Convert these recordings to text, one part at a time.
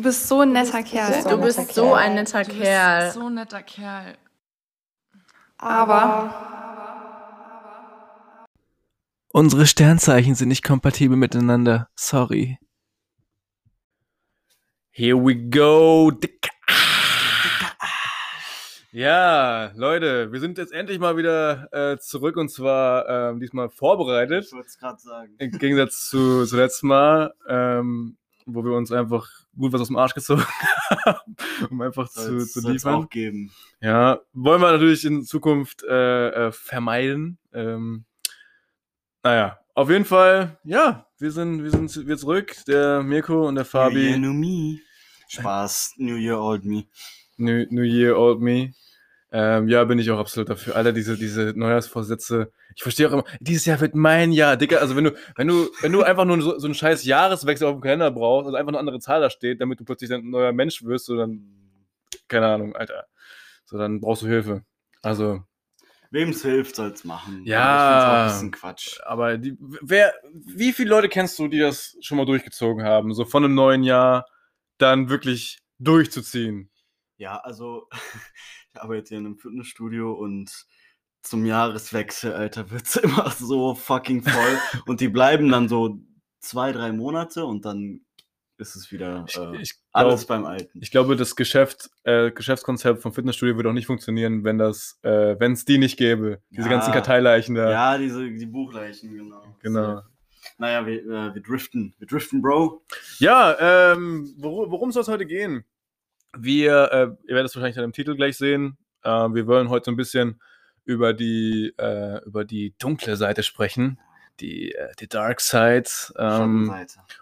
Du bist so ein netter Kerl. Du bist so ein netter Du Kerl. bist so ein netter Kerl. Aber Unsere Sternzeichen sind nicht kompatibel miteinander. Sorry. Here we go. Ja, Leute, wir sind jetzt endlich mal wieder äh, zurück und zwar ähm, diesmal vorbereitet. Ich wollte es gerade sagen. Im Gegensatz zu, zu letztem Mal, ähm, wo wir uns einfach gut was aus dem Arsch gezogen haben, um einfach zu, zu liefern. auch geben. Ja, wollen wir natürlich in Zukunft äh, äh, vermeiden. Ähm, naja, auf jeden Fall, ja, wir sind, wir sind wir zurück, der Mirko und der New Year, Fabi. New Me. Spaß. New Year, Old Me. New, New Year, Old Me. Ähm, ja, bin ich auch absolut dafür. Alter, diese, diese Neujahrsvorsätze. Ich verstehe auch immer, dieses Jahr wird mein Jahr, Digga. Also wenn du, wenn du, wenn du einfach nur so, so einen scheiß Jahreswechsel auf dem Kalender brauchst, also einfach eine andere Zahl da steht, damit du plötzlich ein neuer Mensch wirst, so dann, keine Ahnung, Alter. So, dann brauchst du Hilfe. Also, Wem es hilft, soll's machen. Ja. Ich auch ein bisschen Quatsch. Aber die, wer, wie viele Leute kennst du, die das schon mal durchgezogen haben? So von einem neuen Jahr dann wirklich durchzuziehen. Ja, also ich arbeite in einem Fitnessstudio und zum Jahreswechsel, Alter, wird's immer so fucking voll. und die bleiben dann so zwei, drei Monate und dann ist es wieder Ich, äh, ich, alles glaub, beim Alten. ich glaube, das Geschäft, äh, Geschäftskonzept vom Fitnessstudio würde auch nicht funktionieren, wenn das, äh, wenn es die nicht gäbe. Diese Ja. ganzen Karteileichen da. Ja, diese, die Buchleichen, genau. Genau. Naja, wir, äh, wir driften. Wir driften, Bro. Ja, ähm, wor worum soll es heute gehen? Wir, äh, ihr werdet es wahrscheinlich an dem Titel gleich sehen. Äh, wir wollen heute so ein bisschen über die, äh, über die dunkle Seite sprechen. Die, äh, die Dark Side. Ähm,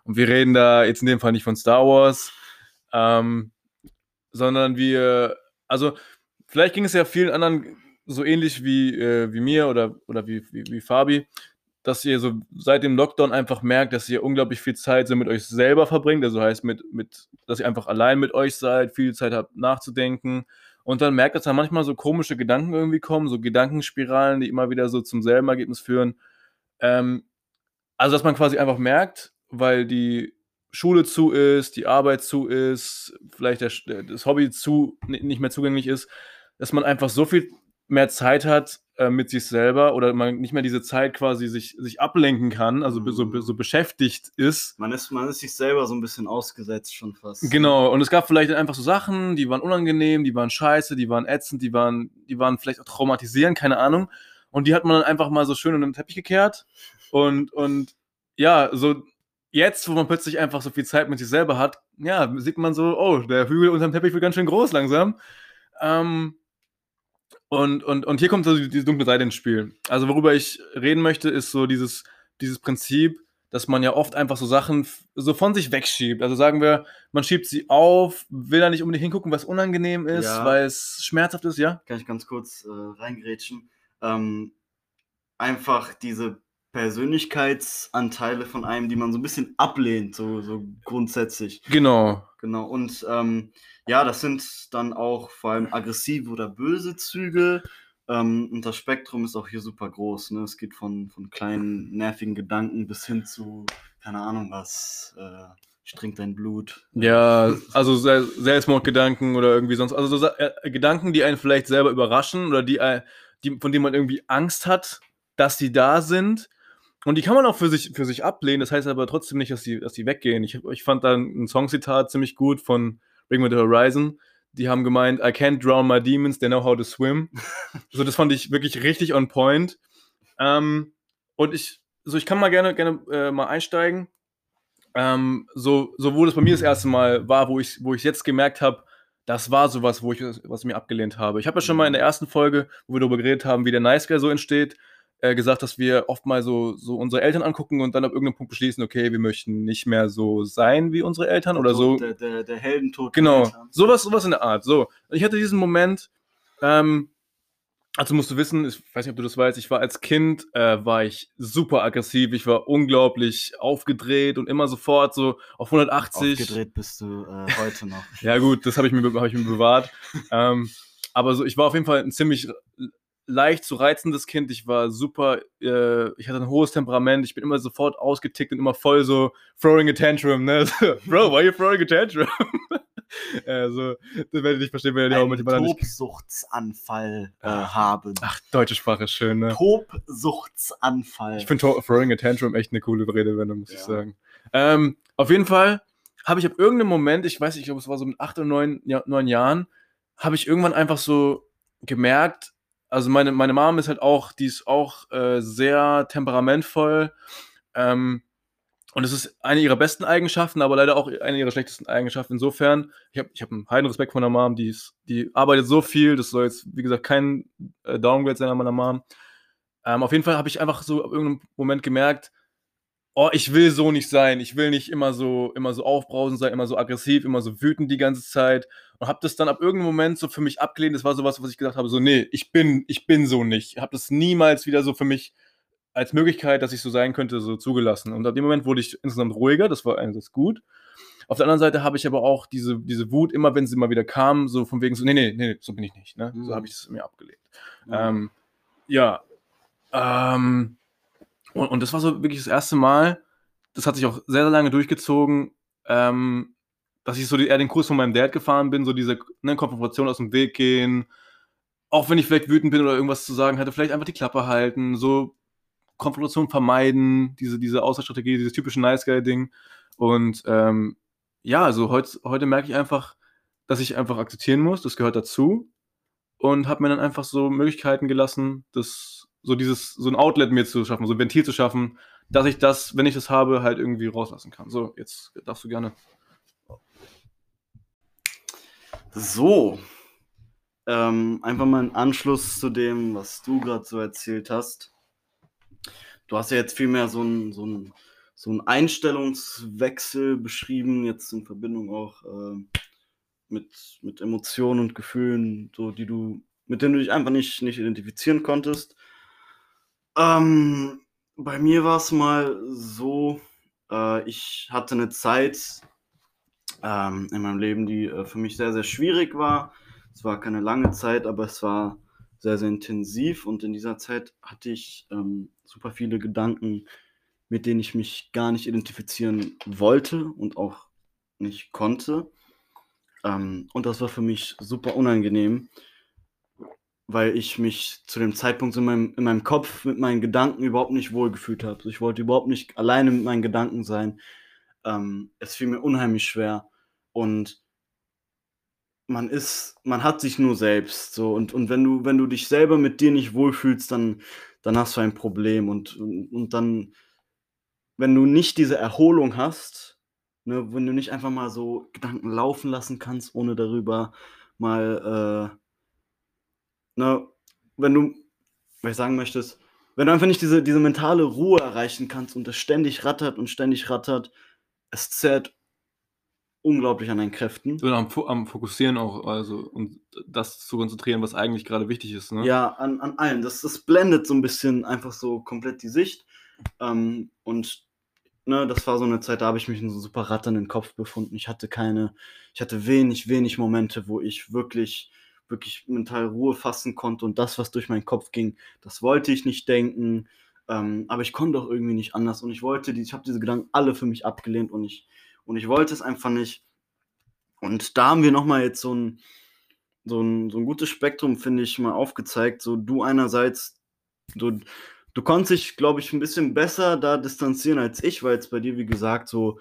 und wir reden da jetzt in dem Fall nicht von Star Wars, ähm, sondern wir, also vielleicht ging es ja vielen anderen so ähnlich wie, äh, wie mir oder, oder wie, wie, wie Fabi, dass ihr so seit dem Lockdown einfach merkt, dass ihr unglaublich viel Zeit so mit euch selber verbringt. Also heißt, mit, mit, dass ihr einfach allein mit euch seid, viel Zeit habt nachzudenken. Und dann merkt, dass da manchmal so komische Gedanken irgendwie kommen, so Gedankenspiralen, die immer wieder so zum selben Ergebnis führen. Ähm, also, dass man quasi einfach merkt, weil die Schule zu ist, die Arbeit zu ist, vielleicht der, das Hobby zu, ni- nicht mehr zugänglich ist, dass man einfach so viel mehr Zeit hat äh, mit sich selber oder man nicht mehr diese Zeit quasi sich, sich ablenken kann, also so, be- so beschäftigt ist. Man ist, man ist sich selber so ein bisschen ausgesetzt schon fast. Genau, und es gab vielleicht einfach so Sachen, die waren unangenehm, die waren scheiße, die waren ätzend, die waren, die waren vielleicht auch traumatisierend, keine Ahnung. Und die hat man dann einfach mal so schön unter den Teppich gekehrt. Und, und ja, so jetzt, wo man plötzlich einfach so viel Zeit mit sich selber hat, ja, sieht man so, oh, der Hügel unterm Teppich wird ganz schön groß langsam. Ähm, und, und, und hier kommt so die- diese dunkle Seite ins Spiel. Also worüber ich reden möchte, ist so dieses, dieses Prinzip, dass man ja oft einfach so Sachen so von sich wegschiebt. Also sagen wir, man schiebt sie auf, will da nicht unbedingt hingucken, was unangenehm ist, Ja. weil es schmerzhaft ist, ja? Kann ich ganz kurz äh, reingrätschen. Ähm, einfach diese Persönlichkeitsanteile von einem, die man so ein bisschen ablehnt, so, so grundsätzlich. Genau. Genau. Und ähm, ja, das sind dann auch vor allem aggressive oder böse Züge. Ähm, und das Spektrum ist auch hier super groß. Ne? Es geht von, von kleinen nervigen Gedanken bis hin zu, keine Ahnung was, äh, ich trink dein Blut. Ja, also Se- Selbstmordgedanken oder irgendwie sonst. Also so äh, Gedanken, die einen vielleicht selber überraschen oder die, ein- die, von denen man irgendwie Angst hat, dass die da sind. Und die kann man auch für sich, für sich ablehnen. Das heißt aber trotzdem nicht, dass die, dass die weggehen. Ich, ich fand da ein Songzitat ziemlich gut von Bring Me the Horizon. Die haben gemeint, I can't drown my demons, they know how to swim. so, das fand ich wirklich richtig on point. Ähm, und ich, so ich kann mal gerne, gerne äh, mal einsteigen. Ähm, so, so wo das bei mir das erste Mal war, wo ich, wo ich jetzt gemerkt habe, das war sowas, wo ich was ich mir abgelehnt habe. Ich habe ja schon mal in der ersten Folge, wo wir darüber geredet haben, wie der Nice Guy so entsteht, äh, gesagt, dass wir oft mal so, so unsere Eltern angucken und dann ab irgendeinem Punkt beschließen, okay, wir möchten nicht mehr so sein wie unsere Eltern oder so. Der, der, der Heldentod. der Genau, Eltern. sowas, sowas in der Art. So, ich hatte diesen Moment, ähm, also musst du wissen, ich weiß nicht, ob du das weißt, ich war als Kind, äh, war ich super aggressiv, ich war unglaublich aufgedreht und immer sofort so auf 180. Aufgedreht bist du äh, heute noch. Ja gut, das habe ich, mir hab ich mir bewahrt. ähm, aber so, ich war auf jeden Fall ein ziemlich leicht zu reizendes Kind. Ich war super, äh, ich hatte ein hohes Temperament. Ich bin immer sofort ausgetickt und immer voll so throwing a tantrum, ne? Bro, why are you throwing a tantrum? also, das werde ich nicht verstehen, wenn ihr die auch manchmal nicht. Tobsuchtsanfall äh, haben. Ach, deutsche Sprache ist schön, ne? Tobsuchtsanfall. Ich finde Throwing a Tantrum echt eine coole Redewendung, muss ich Ja. sagen. Ähm, auf jeden Fall habe ich ab irgendeinem Moment, ich weiß nicht, ich glaube, es war so mit acht oder neun, ja, neun Jahren, habe ich irgendwann einfach so gemerkt, also meine, meine Mom ist halt auch, die ist auch äh, sehr temperamentvoll. Ähm, und es ist eine ihrer besten Eigenschaften, aber leider auch eine ihrer schlechtesten Eigenschaften. Insofern, ich habe ich hab einen heiden Respekt von der Mom, die, ist, die arbeitet so viel, das soll jetzt, wie gesagt, kein äh, Downgrade sein an meiner Mom. Ähm, auf jeden Fall habe ich einfach so ab irgendeinem Moment gemerkt, oh, ich will so nicht sein. Ich will nicht immer so, immer so aufbrausend sein, immer so aggressiv, immer so wütend die ganze Zeit. Und habe das dann ab irgendeinem Moment so für mich abgelehnt. Das war sowas, was ich gesagt habe, so, nee, ich bin, ich bin so nicht. Ich habe das niemals wieder so für mich als Möglichkeit, dass ich so sein könnte, so zugelassen. Und ab dem Moment wurde ich insgesamt ruhiger, das war einerseits gut. Auf der anderen Seite habe ich aber auch diese, diese Wut, immer wenn sie mal wieder kam, so von wegen so, nee, nee, nee, so bin ich nicht. Ne? So Mhm. habe ich es mir abgelehnt. Ja. Ähm, ja. Ähm, und, und das war so wirklich das erste Mal, das hat sich auch sehr, sehr lange durchgezogen, ähm, dass ich so die, eher den Kurs von meinem Dad gefahren bin, so diese ne, Konfrontation aus dem Weg gehen, auch wenn ich vielleicht wütend bin oder irgendwas zu sagen hatte, vielleicht einfach die Klappe halten, so Konfrontation vermeiden, diese, diese Außerstrategie, dieses typische Nice Guy-Ding. Und ähm, ja, also heut, heute merke ich einfach, dass ich einfach akzeptieren muss, das gehört dazu. Und habe mir dann einfach so Möglichkeiten gelassen, das, so dieses, so ein Outlet mir zu schaffen, so ein Ventil zu schaffen, dass ich das, wenn ich das habe, halt irgendwie rauslassen kann. So, jetzt darfst du gerne. So. Ähm, einfach mal ein Anschluss zu dem, was du gerade so erzählt hast. Du hast ja jetzt vielmehr so einen so ein, so ein Einstellungswechsel beschrieben, jetzt in Verbindung auch äh, mit, mit Emotionen und Gefühlen, so die du, mit denen du dich einfach nicht, nicht identifizieren konntest. Ähm, bei mir war es mal so, äh, ich hatte eine Zeit ähm, in meinem Leben, die äh, für mich sehr, sehr schwierig war. Es war keine lange Zeit, aber es war sehr, sehr intensiv und in dieser Zeit hatte ich ähm, super viele Gedanken, mit denen ich mich gar nicht identifizieren wollte und auch nicht konnte. Ähm, und das war für mich super unangenehm, weil ich mich zu dem Zeitpunkt in meinem, in meinem Kopf mit meinen Gedanken überhaupt nicht wohlgefühlt habe. Ich wollte überhaupt nicht alleine mit meinen Gedanken sein. Ähm, es fiel mir unheimlich schwer. Und man ist, man hat sich nur selbst. So, und, und wenn du, wenn du dich selber mit dir nicht wohlfühlst, dann, dann hast du ein Problem. Und, und, und dann, wenn du nicht diese Erholung hast, ne, wenn du nicht einfach mal so Gedanken laufen lassen kannst, ohne darüber mal, äh, ne, wenn du, was ich sagen möchtest, wenn du einfach nicht diese, diese mentale Ruhe erreichen kannst und es ständig rattert und ständig rattert, es zerrt unglaublich an deinen Kräften. So am, am Fokussieren auch, also, und das zu konzentrieren, was eigentlich gerade wichtig ist. Ne? Ja, an, an allem. Das, das blendet so ein bisschen einfach so komplett die Sicht. Ähm, und ne, das war so eine Zeit, da habe ich mich in so super ratternden Kopf befunden. Ich hatte keine, ich hatte wenig, wenig Momente, wo ich wirklich, wirklich mental Ruhe fassen konnte und das, was durch meinen Kopf ging, das wollte ich nicht denken. Ähm, aber ich konnte auch irgendwie nicht anders und ich wollte die, ich habe diese Gedanken alle für mich abgelehnt und ich, und ich wollte es einfach nicht. Und da haben wir nochmal jetzt so ein, so ein, so ein gutes Spektrum, finde ich, mal aufgezeigt. So du einerseits, du, du konntest dich, glaube ich, ein bisschen besser da distanzieren als ich, weil es bei dir, wie gesagt, so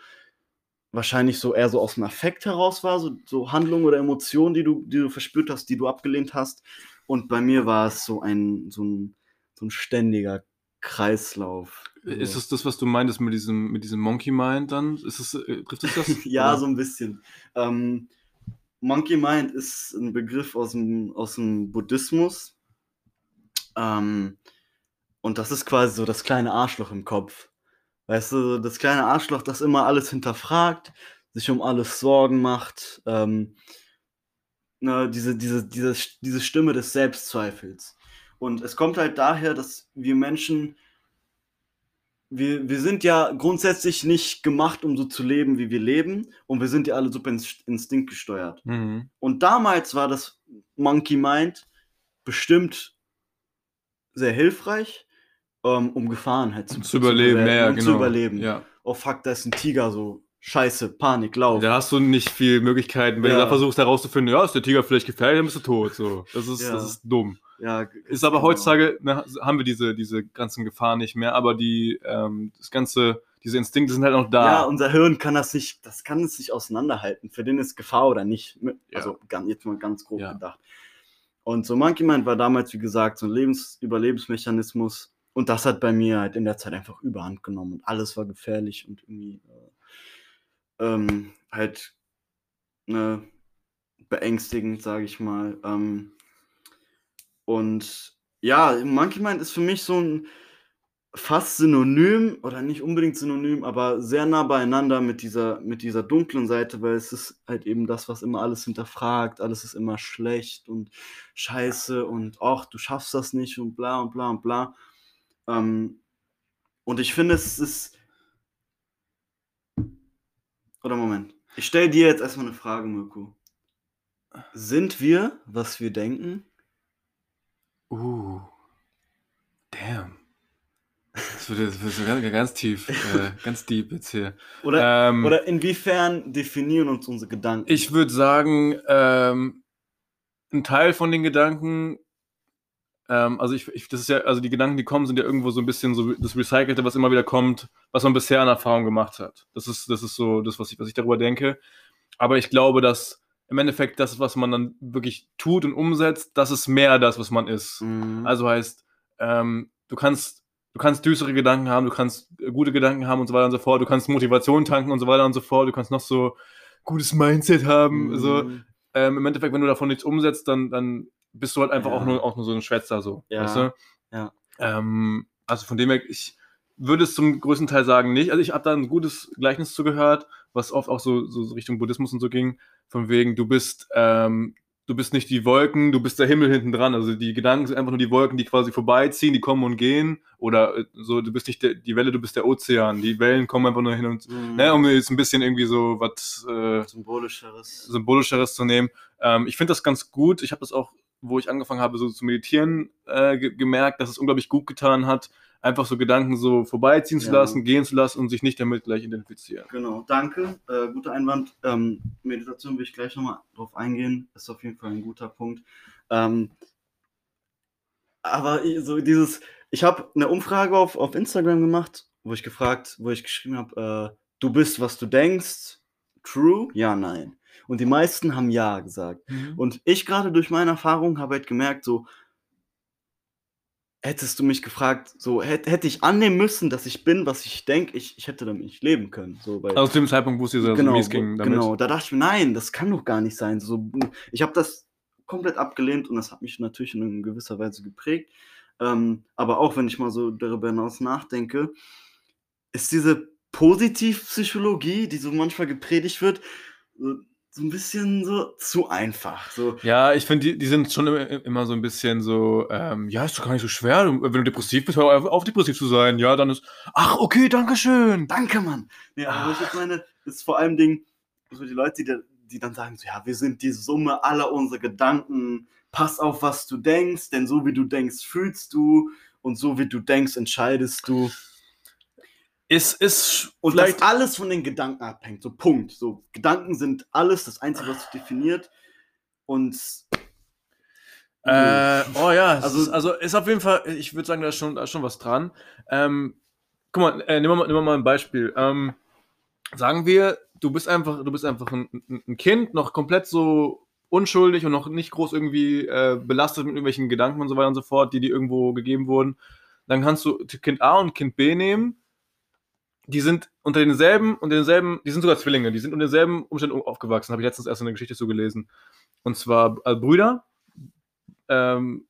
wahrscheinlich so eher so aus dem Affekt heraus war, so, so Handlungen oder Emotionen, die du, die du verspürt hast, die du abgelehnt hast. Und bei mir war es so ein, so ein, so ein ständiger Kreislauf. Ist So. es das, was du meintest mit diesem, mit diesem Monkey Mind dann? Ist es, äh, trifft es das? ja, Oder? so ein bisschen. Ähm, Monkey Mind ist ein Begriff aus dem, aus dem Buddhismus. Ähm, und das ist quasi so das kleine Arschloch im Kopf. Weißt du, das kleine Arschloch, das immer alles hinterfragt, sich um alles Sorgen macht. Ähm, ne, diese, diese, diese, diese Stimme des Selbstzweifels. Und es kommt halt daher, dass wir Menschen wir, wir sind ja grundsätzlich nicht gemacht, um so zu leben, wie wir leben. Und wir sind ja alle super inst- instinktgesteuert. Mhm. Und damals war das Monkey Mind bestimmt sehr hilfreich, ähm, um Gefahren halt zu, zu überleben. bewältigen, ja, um genau. zu überleben. Ja. Oh fuck, da ist ein Tiger, so scheiße, Panik, lauf. Da hast du nicht viel Möglichkeiten. Wenn Ja. du da versuchst herauszufinden, ja, ist der Tiger vielleicht gefährlich, dann bist du tot. So. Das, ist, Ja. das ist dumm. Ja, Ist aber genau. heutzutage, ne, haben wir diese, diese ganzen Gefahren nicht mehr, aber die, ähm, das ganze, diese Instinkte sind halt noch da. Ja, unser Hirn kann das nicht, das kann es nicht auseinanderhalten. Für den ist Gefahr oder nicht. Ja. Also ganz, jetzt mal ganz grob Ja. gedacht. Und so Monkey Mind war damals, wie gesagt, so ein Lebens Überlebensmechanismus. Und das hat bei mir halt in der Zeit einfach überhand genommen. Und alles war gefährlich und irgendwie äh, ähm, halt ne, beängstigend, sage ich mal. Ähm, und ja, Monkey Mind ist für mich so ein fast synonym oder nicht unbedingt synonym, aber sehr nah beieinander mit dieser, mit dieser dunklen Seite, weil es ist halt eben das, was immer alles hinterfragt, alles ist immer schlecht und scheiße und ach, du schaffst das nicht und bla und bla und bla. Ähm, und ich finde, es ist. Oder Moment. Ich stelle dir jetzt erstmal eine Frage, Mirko. Sind wir, was wir denken? Uh. Damn. Das wird, das wird ganz tief, äh, ganz deep jetzt hier. Oder, Ähm, oder inwiefern definieren uns unsere Gedanken? Ich würde sagen, ähm, ein Teil von den Gedanken, ähm, also ich, ich, das ist ja, also die Gedanken, die kommen, sind ja irgendwo so ein bisschen so das Recycelte, was immer wieder kommt, was man bisher an Erfahrung gemacht hat. Das ist, das ist so das, was ich, was ich darüber denke. Aber ich glaube, dass im Endeffekt das, was man dann wirklich tut und umsetzt, das ist mehr das, was man ist. Mhm. Also heißt, ähm, du kannst, du kannst düstere Gedanken haben, du kannst äh, gute Gedanken haben und so weiter und so fort, du kannst Motivation tanken und so weiter und so fort, du kannst noch so gutes Mindset haben. So. Mhm. Ähm, Im Endeffekt, wenn du davon nichts umsetzt, dann, dann bist du halt einfach Ja. auch, nur, auch nur so ein Schwätzer so. Ja, Weißt du? ja. Ähm, also von dem her, ich würde es zum größten Teil sagen nicht. Also ich habe da ein gutes Gleichnis zugehört, was oft auch so, so Richtung Buddhismus und so ging. Von wegen, du bist, ähm, du bist nicht die Wolken, du bist der Himmel hinten dran. Also die Gedanken sind einfach nur die Wolken, die quasi vorbeiziehen, die kommen und gehen. Oder äh, so, du bist nicht der, die Welle, du bist der Ozean. Die Wellen kommen einfach nur hin und Mhm. ne, um jetzt ein bisschen irgendwie so was äh, Symbolischeres. symbolischeres zu nehmen. Ähm, ich finde das ganz gut. Ich habe das auch, wo ich angefangen habe, so zu meditieren, äh, ge gemerkt, dass es unglaublich gut getan hat, einfach so Gedanken so vorbeiziehen zu Ja. lassen, gehen zu lassen und sich nicht damit gleich identifizieren. Genau, danke. Äh, guter Einwand. Ähm, Meditation will ich gleich nochmal drauf eingehen. Ist auf jeden Fall ein guter Punkt. Ähm, aber so dieses, ich habe eine Umfrage auf, auf Instagram gemacht, wo ich gefragt, wo ich geschrieben habe, äh, du bist, was du denkst. True? Ja, nein. Und die meisten haben ja gesagt. Und ich gerade durch meine Erfahrung habe halt gemerkt, so, hättest du mich gefragt, so hätte, hätte ich annehmen müssen, dass ich bin, was ich denke, ich, ich hätte damit nicht leben können. So, weil, also zu dem Zeitpunkt, wo es dir so genau, mies ging damit. genau, da dachte ich mir, nein, das kann doch gar nicht sein. So, ich habe das komplett abgelehnt und das hat mich natürlich in gewisser Weise geprägt. Ähm, aber auch wenn ich mal so darüber hinaus nachdenke, ist diese Positivpsychologie, die so manchmal gepredigt wird, so, ein bisschen so zu einfach. So, Ja, ich finde, die, die sind schon immer, so ein bisschen so, ähm, ja, ist doch gar nicht so schwer. Wenn du depressiv bist, hör auf, auf depressiv zu sein. Ja, dann ist, ach, okay, danke schön. Danke, Mann. Ja, aber was ich meine, ist vor allem Ding, so die Leute, die, die dann sagen, so, ja, wir sind die Summe aller unserer Gedanken. Pass auf, was du denkst, denn so wie du denkst, fühlst du und so wie du denkst, entscheidest du. Ist, ist Und vielleicht, das alles von den Gedanken abhängt. So Punkt. So Gedanken sind alles, das Einzige, was dich definiert. Und Äh, oh ja, also, ist, also ist auf jeden Fall, ich würde sagen, da ist schon, da ist schon was dran. Ähm, guck mal, äh, nehmen, wir mal, wir mal ein Beispiel. Ähm, sagen wir, du bist einfach, du bist einfach ein, ein- ein Kind, noch komplett so unschuldig und noch nicht groß irgendwie äh, belastet mit irgendwelchen Gedanken und so weiter und so fort, die dir irgendwo gegeben wurden. Dann kannst du Kind A und Kind B nehmen. Die sind unter denselben und denselben, die sind sogar Zwillinge, die sind unter denselben Umständen aufgewachsen. Habe ich letztens erst in der Geschichte so gelesen. Und zwar äh, Brüder, ähm,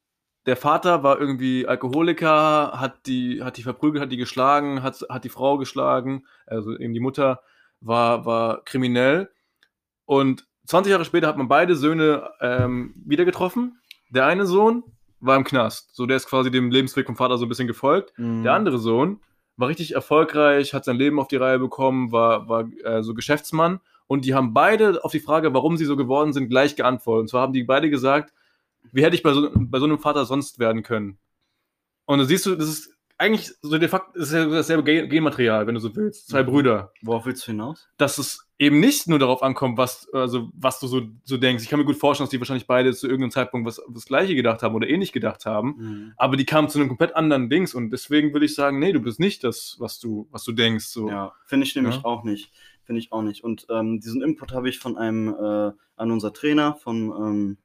der Vater war irgendwie Alkoholiker, hat die, hat die verprügelt, hat die geschlagen, hat, hat die Frau geschlagen, also eben die Mutter war, war kriminell. Und 20 Jahre später hat man beide Söhne ähm, wieder getroffen. Der eine Sohn war im Knast. So, der ist quasi dem Lebensweg vom Vater so ein bisschen gefolgt. Der andere Sohn war richtig erfolgreich, hat sein Leben auf die Reihe bekommen, war, war äh, so Geschäftsmann. Und die haben beide auf die Frage, warum sie so geworden sind, gleich geantwortet. Und zwar haben die beide gesagt, wie hätte ich bei so, bei so einem Vater sonst werden können? Und da siehst du, das ist eigentlich so de facto ist ja dasselbe Gen- Genmaterial, wenn du so willst. Zwei Mhm. Brüder. Worauf willst du hinaus? Dass es eben nicht nur darauf ankommt, was, also, was du so, so denkst. Ich kann mir gut vorstellen, dass die wahrscheinlich beide zu irgendeinem Zeitpunkt was, das Gleiche gedacht haben oder ähnlich gedacht haben. Mhm. Aber die kamen zu einem komplett anderen Dings und deswegen würde ich sagen, nee, du bist nicht das, was du, was du denkst. So. Ja, finde ich nämlich Ja. auch nicht. Finde ich auch nicht. Und ähm, diesen Input habe ich von einem, äh, an unser Trainer, von ähm,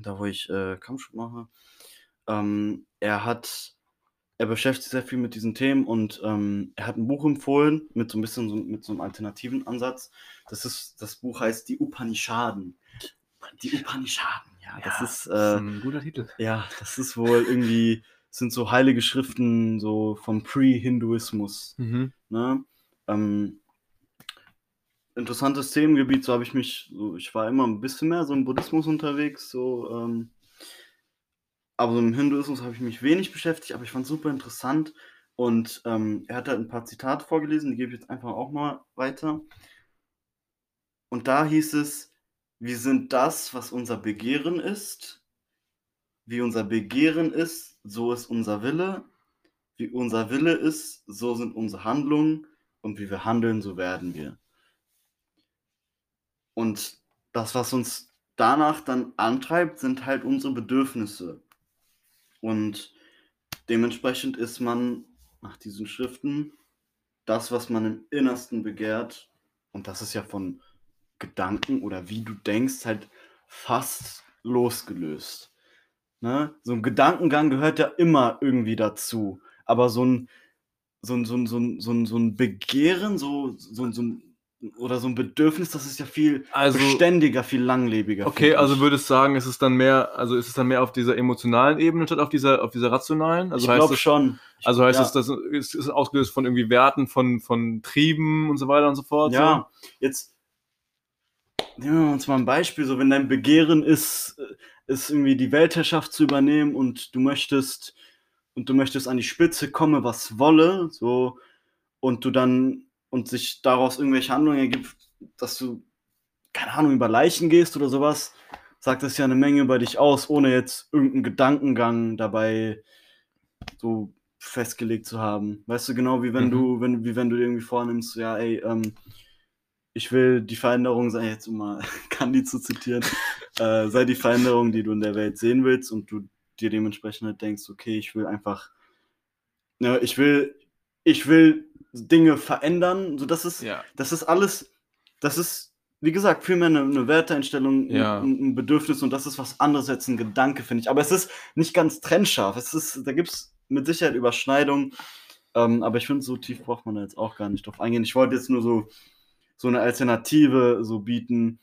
da wo ich äh, Kampfsport mache. Ähm, er hat, er beschäftigt sich sehr viel mit diesen Themen und ähm, er hat ein Buch empfohlen mit so ein bisschen so, mit so einem alternativen Ansatz. Das ist, das Buch heißt Die Upanishaden. Die Upanishaden, ja. Das ist, das äh, ist ein guter Titel. ja, das ist wohl irgendwie, sind so heilige Schriften so vom Pre-Hinduismus. Mhm. Ne? Ähm, interessantes Themengebiet, so habe ich mich, so, ich war immer ein bisschen mehr so im Buddhismus unterwegs, so, ähm, aber im Hinduismus habe ich mich wenig beschäftigt, aber ich fand es super interessant und ähm, er hat halt ein paar Zitate vorgelesen, die gebe ich jetzt einfach auch mal weiter. Und da hieß es, wir sind das, was unser Begehren ist. Wie unser Begehren ist, so ist unser Wille. Wie unser Wille ist, so sind unsere Handlungen. Und wie wir handeln, so werden wir. Und das, was uns danach dann antreibt, sind halt unsere Bedürfnisse. Und dementsprechend ist man nach diesen Schriften das, was man im Innersten begehrt. Und das ist ja von Gedanken oder wie du denkst, halt fast losgelöst. Ne? So ein Gedankengang gehört ja immer irgendwie dazu. Aber so ein, so ein, so ein, so ein, so ein, Begehren, so, so, so ein, oder so ein Bedürfnis, das ist ja viel Also- beständiger, viel langlebiger. Okay, also würdest du sagen, ist es dann mehr, also ist es dann mehr auf dieser emotionalen Ebene statt auf dieser, auf dieser rationalen? Also ich glaube schon. Also heißt ja. es, das ist, ist ausgelöst von irgendwie Werten, von, von Trieben und so weiter und so fort? Ja, jetzt nehmen wir uns mal ein Beispiel, so wenn dein Begehren ist, äh, ist irgendwie die Weltherrschaft zu übernehmen und du möchtest und du möchtest an die Spitze kommen, was wolle, so und du dann und sich daraus irgendwelche Handlungen ergibt, dass du keine Ahnung über Leichen gehst oder sowas, sagt das ja eine Menge über dich aus, ohne jetzt irgendeinen Gedankengang dabei so festgelegt zu haben. Weißt du genau, wie wenn Mhm. du, wenn, wie wenn du dir irgendwie vornimmst, ja, ey, ähm, ich will die Veränderung sein, jetzt um mal Candy zu zitieren, äh, sei die Veränderung, die du in der Welt sehen willst und du dir dementsprechend halt denkst, okay, ich will einfach, ne, ich will, ich will Dinge verändern, so das ist, Ja. das ist alles, das ist, wie gesagt, vielmehr eine, eine Werteeinstellung, Ja. ein, ein Bedürfnis und das ist was anderes als ein Gedanke, finde ich. Aber es ist nicht ganz trennscharf. Es ist, da gibt es mit Sicherheit Überschneidungen. Ähm, aber ich finde, so tief braucht man da jetzt auch gar nicht drauf eingehen. Ich wollte jetzt nur so, so eine Alternative so bieten,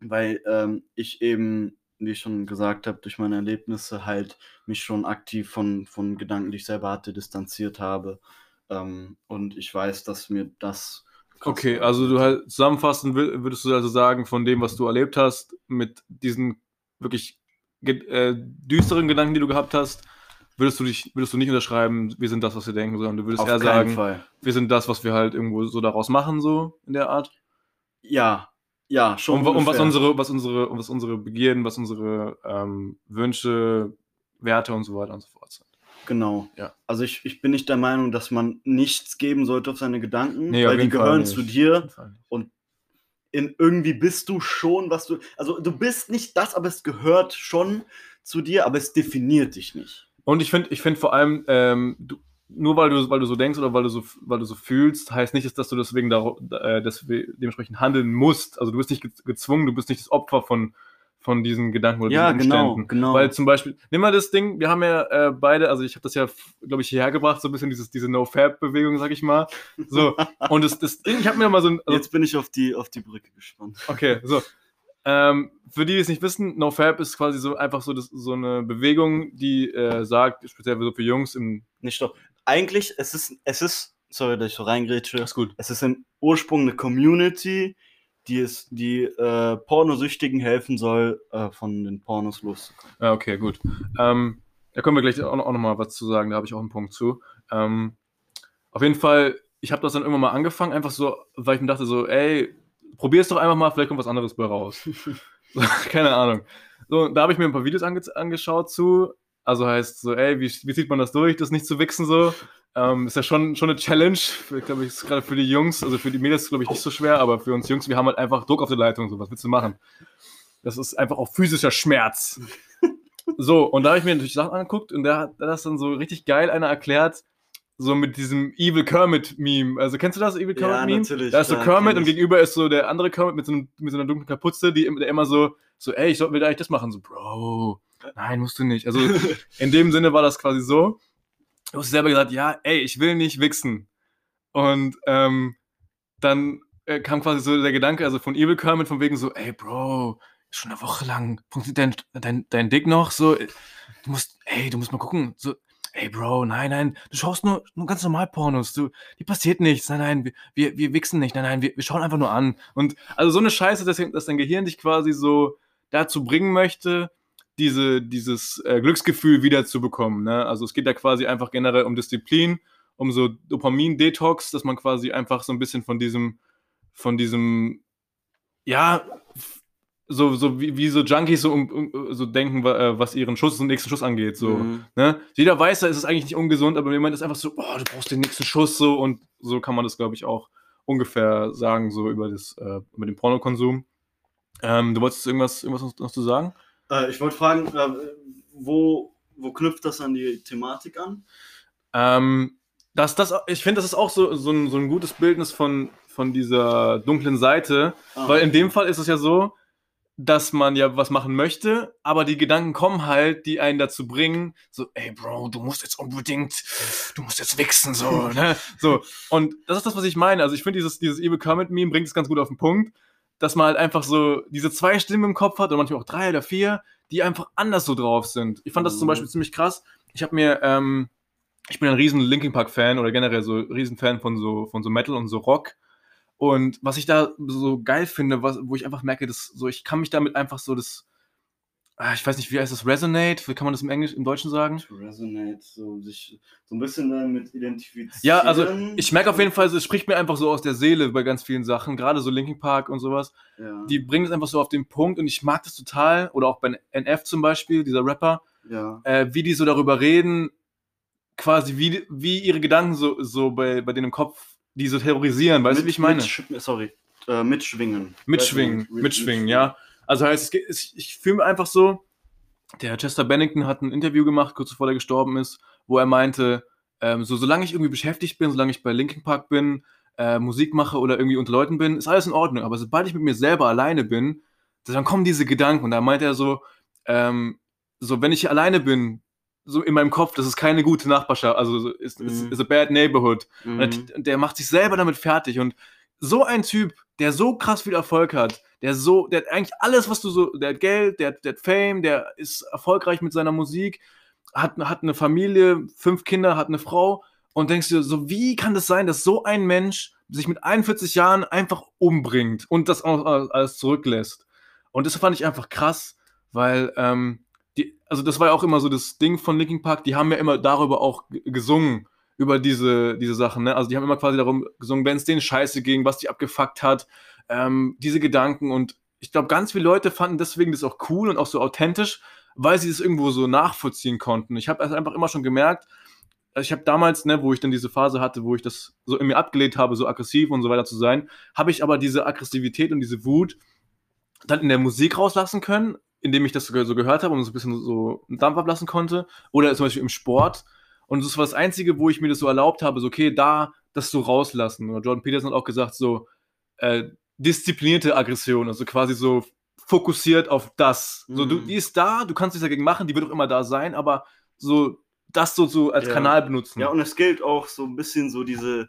weil ähm, ich eben, wie ich schon gesagt habe, durch meine Erlebnisse halt mich schon aktiv von, von Gedanken, die ich selber hatte, distanziert habe. Ähm, und ich weiß, dass mir das. Okay, also du halt zusammenfassend wür- würdest du also sagen, von dem, was du erlebt hast, mit diesen wirklich äh, düsteren Gedanken, die du gehabt hast, würdest du dich, würdest du nicht unterschreiben, wir sind das, was wir denken, sondern du würdest Auf eher sagen, Fall. wir sind das, was wir halt irgendwo so daraus machen, so in der Art. Ja, ja, schon. Und, und was unsere, was unsere, was unsere Begierden, was unsere ähm, Wünsche, Werte und so weiter und so fort sind. Genau. Ja. Also ich, ich bin nicht der Meinung, dass man nichts geben sollte auf seine Gedanken, Nee, weil die gehören nicht. zu dir und in irgendwie bist du schon, was du. Also du bist nicht das, aber es gehört schon zu dir, aber es definiert dich nicht. Und ich finde, ich finde vor allem, ähm, du, nur weil du, weil du so denkst oder weil du so, weil du so fühlst, heißt nicht, dass du deswegen daro- äh, dementsprechend handeln musst. Also du bist nicht ge- gezwungen, du bist nicht das Opfer von, von diesen Gedanken oder Ja, diesen genau, Umständen. genau. Weil zum Beispiel, nimm mal das Ding, wir haben ja äh, beide, also ich habe das ja, glaube ich, hierher gebracht, so ein bisschen dieses, diese No-Fab-Bewegung, sag ich mal. So, und das, das Ding, ich habe mir mal so ein, also, Jetzt bin ich auf die, auf die Brücke gespannt. Okay, so. Ähm, für die, die es nicht wissen, NoFab ist quasi so einfach so, das, so eine Bewegung, die äh, sagt, speziell so für Jungs im. Nicht stopp. Eigentlich, es ist, es ist, sorry, dass ich so reingrätsche. Ist gut. Es ist im Ursprung eine Community, die es, die äh, Pornosüchtigen helfen soll, äh, von den Pornos loszukommen. Ja, okay, gut. Ähm, da können wir gleich auch, noch- auch nochmal was zu sagen, da habe ich auch einen Punkt zu. Ähm, auf jeden Fall, ich habe das dann irgendwann mal angefangen, einfach so, weil ich mir dachte, so, ey, probier es doch einfach mal, vielleicht kommt was anderes bei raus. so, keine Ahnung. So, da habe ich mir ein paar Videos ange angeschaut zu, Also heißt so, ey, wie, wie zieht man das durch, das nicht zu wichsen so? Ähm, ist ja schon, schon eine Challenge. Glaube, ich gerade für die Jungs, also für die Mädels, glaube ich, nicht so schwer, aber für uns Jungs, wir haben halt einfach Druck auf der Leitung. So, was willst du machen? Das ist einfach auch physischer Schmerz. So, und da habe ich mir natürlich Sachen angeguckt und da hat das dann so richtig geil einer erklärt, so mit diesem Evil Kermit-Meme. Also kennst du das, Evil Kermit-Meme? Ja, natürlich, Da ist so Kermit und gegenüber ist so der andere Kermit mit so, einem, mit so einer dunklen Kapuze, die, der immer so, so, ey, ich soll, will eigentlich das machen. So, Bro, nein, musst du nicht. Also in dem Sinne war das quasi so. Du hast selber gesagt, ja, ey, ich will nicht wichsen. Und ähm, dann äh, kam quasi so der Gedanke, also von Evil Kermit, von wegen so, ey, Bro, schon eine Woche lang funktioniert dein, dein, dein Dick noch so. Du musst, ey, du musst mal gucken. So, ey, Bro, nein, nein, du schaust nur, nur ganz normal Pornos. Du, die passiert nichts. Nein, nein, wir, wir, wir wichsen nicht. Nein, nein, wir, wir schauen einfach nur an. Und also so eine Scheiße, dass, dass dein Gehirn dich quasi so dazu bringen möchte, diese, dieses äh, Glücksgefühl wiederzubekommen. Ne? Also es geht ja quasi einfach generell um Disziplin, um so Dopamin-Detox, dass man quasi einfach so ein bisschen von diesem, von diesem, ja, so, so wie, wie so Junkies so, um, so denken, äh, was ihren Schuss und nächsten Schuss angeht. So. Mhm. Ne? Jeder weiß, da ist es eigentlich nicht ungesund, aber jemand ist einfach so, oh, du brauchst den nächsten Schuss so und so kann man das, glaube ich, auch ungefähr sagen, so über, das, äh, über den Pornokonsum. Ähm, du wolltest irgendwas, irgendwas noch, noch zu sagen? Äh, ich wollte fragen, äh, wo, wo knüpft das an die Thematik an? Ähm, das, das, ich finde, das ist auch so, so, ein, so ein gutes Bildnis von, von dieser dunklen Seite, Ah, weil in dem Fall ist es ja so, dass man ja was machen möchte, aber die Gedanken kommen halt, die einen dazu bringen, so, ey Bro, du musst jetzt unbedingt, du musst jetzt wichsen, so, ne? So. Und das ist das, was ich meine. Also ich finde, dieses, dieses Evil Kermit-Meme bringt es ganz gut auf den Punkt, dass man halt einfach so diese zwei Stimmen im Kopf hat, oder manchmal auch drei oder vier, die einfach anders so drauf sind. Ich fand das zum Mhm. Beispiel ziemlich krass. Ich habe mir, ähm, ich bin ein riesen Linkin Park Fan oder generell so riesen Fan von so von so Metal und so Rock. Und was ich da so geil finde, was, wo ich einfach merke, dass so ich kann mich damit einfach so das ich weiß nicht, wie heißt das Resonate, wie kann man das im Englisch im Deutschen sagen? Resonate, so sich so ein bisschen damit identifizieren. Ja, also ich merke auf jeden Fall, es spricht mir einfach so aus der Seele bei ganz vielen Sachen, gerade so Linkin Park und sowas. Ja, Die bringen es einfach so auf den Punkt und ich mag das total. Oder auch bei NF zum Beispiel, dieser Rapper, ja. äh, wie die so darüber reden, quasi wie, wie ihre Gedanken so, so bei, bei denen im Kopf, die so terrorisieren. Weißt du, wie ich meine? Mitsch- sorry, äh, mitschwingen. Mitschwingen, mitschwingen, ja. Also heißt, ich fühle mich einfach so, der Chester Bennington hat ein Interview gemacht, kurz bevor er gestorben ist, wo er meinte, ähm, so solange ich irgendwie beschäftigt bin, solange ich bei Linkin Park bin, äh, Musik mache oder irgendwie unter Leuten bin, ist alles in Ordnung. Aber sobald ich mit mir selber alleine bin, dann kommen diese Gedanken. Und da meinte er so, ähm, so wenn ich alleine bin, so in meinem Kopf, das ist keine gute Nachbarschaft, also so, ist, ist, Mhm. a bad neighborhood. Mhm. Und der, der macht sich selber damit fertig. Und so ein Typ, der so krass viel Erfolg hat, der so, der hat eigentlich alles, was du so, der hat Geld, der, hat- der hat Fame, der ist erfolgreich mit seiner Musik, hat, hat eine Familie, fünf Kinder, hat eine Frau und denkst dir so, wie kann das sein, dass so ein Mensch sich mit 41 Jahren einfach umbringt und das auch alles zurücklässt? Und das fand ich einfach krass, weil, ähm, die, also das war ja auch immer so das Ding von Linkin Park, die haben ja immer darüber auch gesungen, über diese, diese Sachen, ne? Also die haben immer quasi darum gesungen, wenn es denen scheiße ging, was die abgefuckt hat, ähm, diese Gedanken und ich glaube, ganz viele Leute fanden deswegen das auch cool und auch so authentisch, weil sie das irgendwo so nachvollziehen konnten. Ich habe also einfach immer schon gemerkt, also ich habe damals, ne, wo ich dann diese Phase hatte, wo ich das so in mir abgelehnt habe, so aggressiv und so weiter zu sein, habe ich aber diese Aggressivität und diese Wut dann in der Musik rauslassen können, indem ich das so gehört habe und so ein bisschen so einen Dampf ablassen konnte. Oder zum Beispiel im Sport. Und das war das Einzige, wo ich mir das so erlaubt habe, so, okay, da das so rauslassen. Oder Jordan Peterson hat auch gesagt, so äh, disziplinierte Aggression, also quasi so fokussiert auf das. So, du, Mhm. die ist da, du kannst nichts dagegen machen, die wird auch immer da sein, aber so das so, so als Ja. Kanal benutzen. Ja, und es gilt auch so ein bisschen so diese,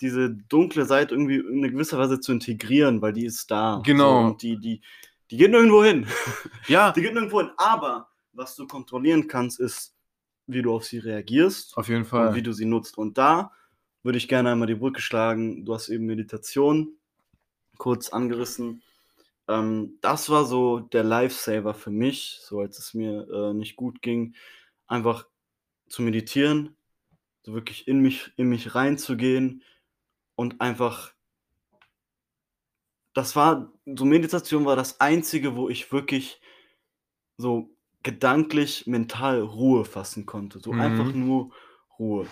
diese dunkle Seite irgendwie in einer gewisser Weise zu integrieren, weil die ist da. Genau. So, und die, die, die geht nirgendwo hin. ja Die geht nirgendwo hin. Aber was du kontrollieren kannst, ist, wie du auf sie reagierst auf jeden und Fall. wie du sie nutzt. Und da würde ich gerne einmal die Brücke schlagen. Du hast eben Meditation kurz angerissen. Ähm, das war so der Lifesaver für mich, so als es mir äh, nicht gut ging, einfach zu meditieren, so wirklich in mich, in mich reinzugehen und einfach. Das war, so Meditation war das Einzige, wo ich wirklich so gedanklich, mental Ruhe fassen konnte. So Mhm. einfach nur Ruhe.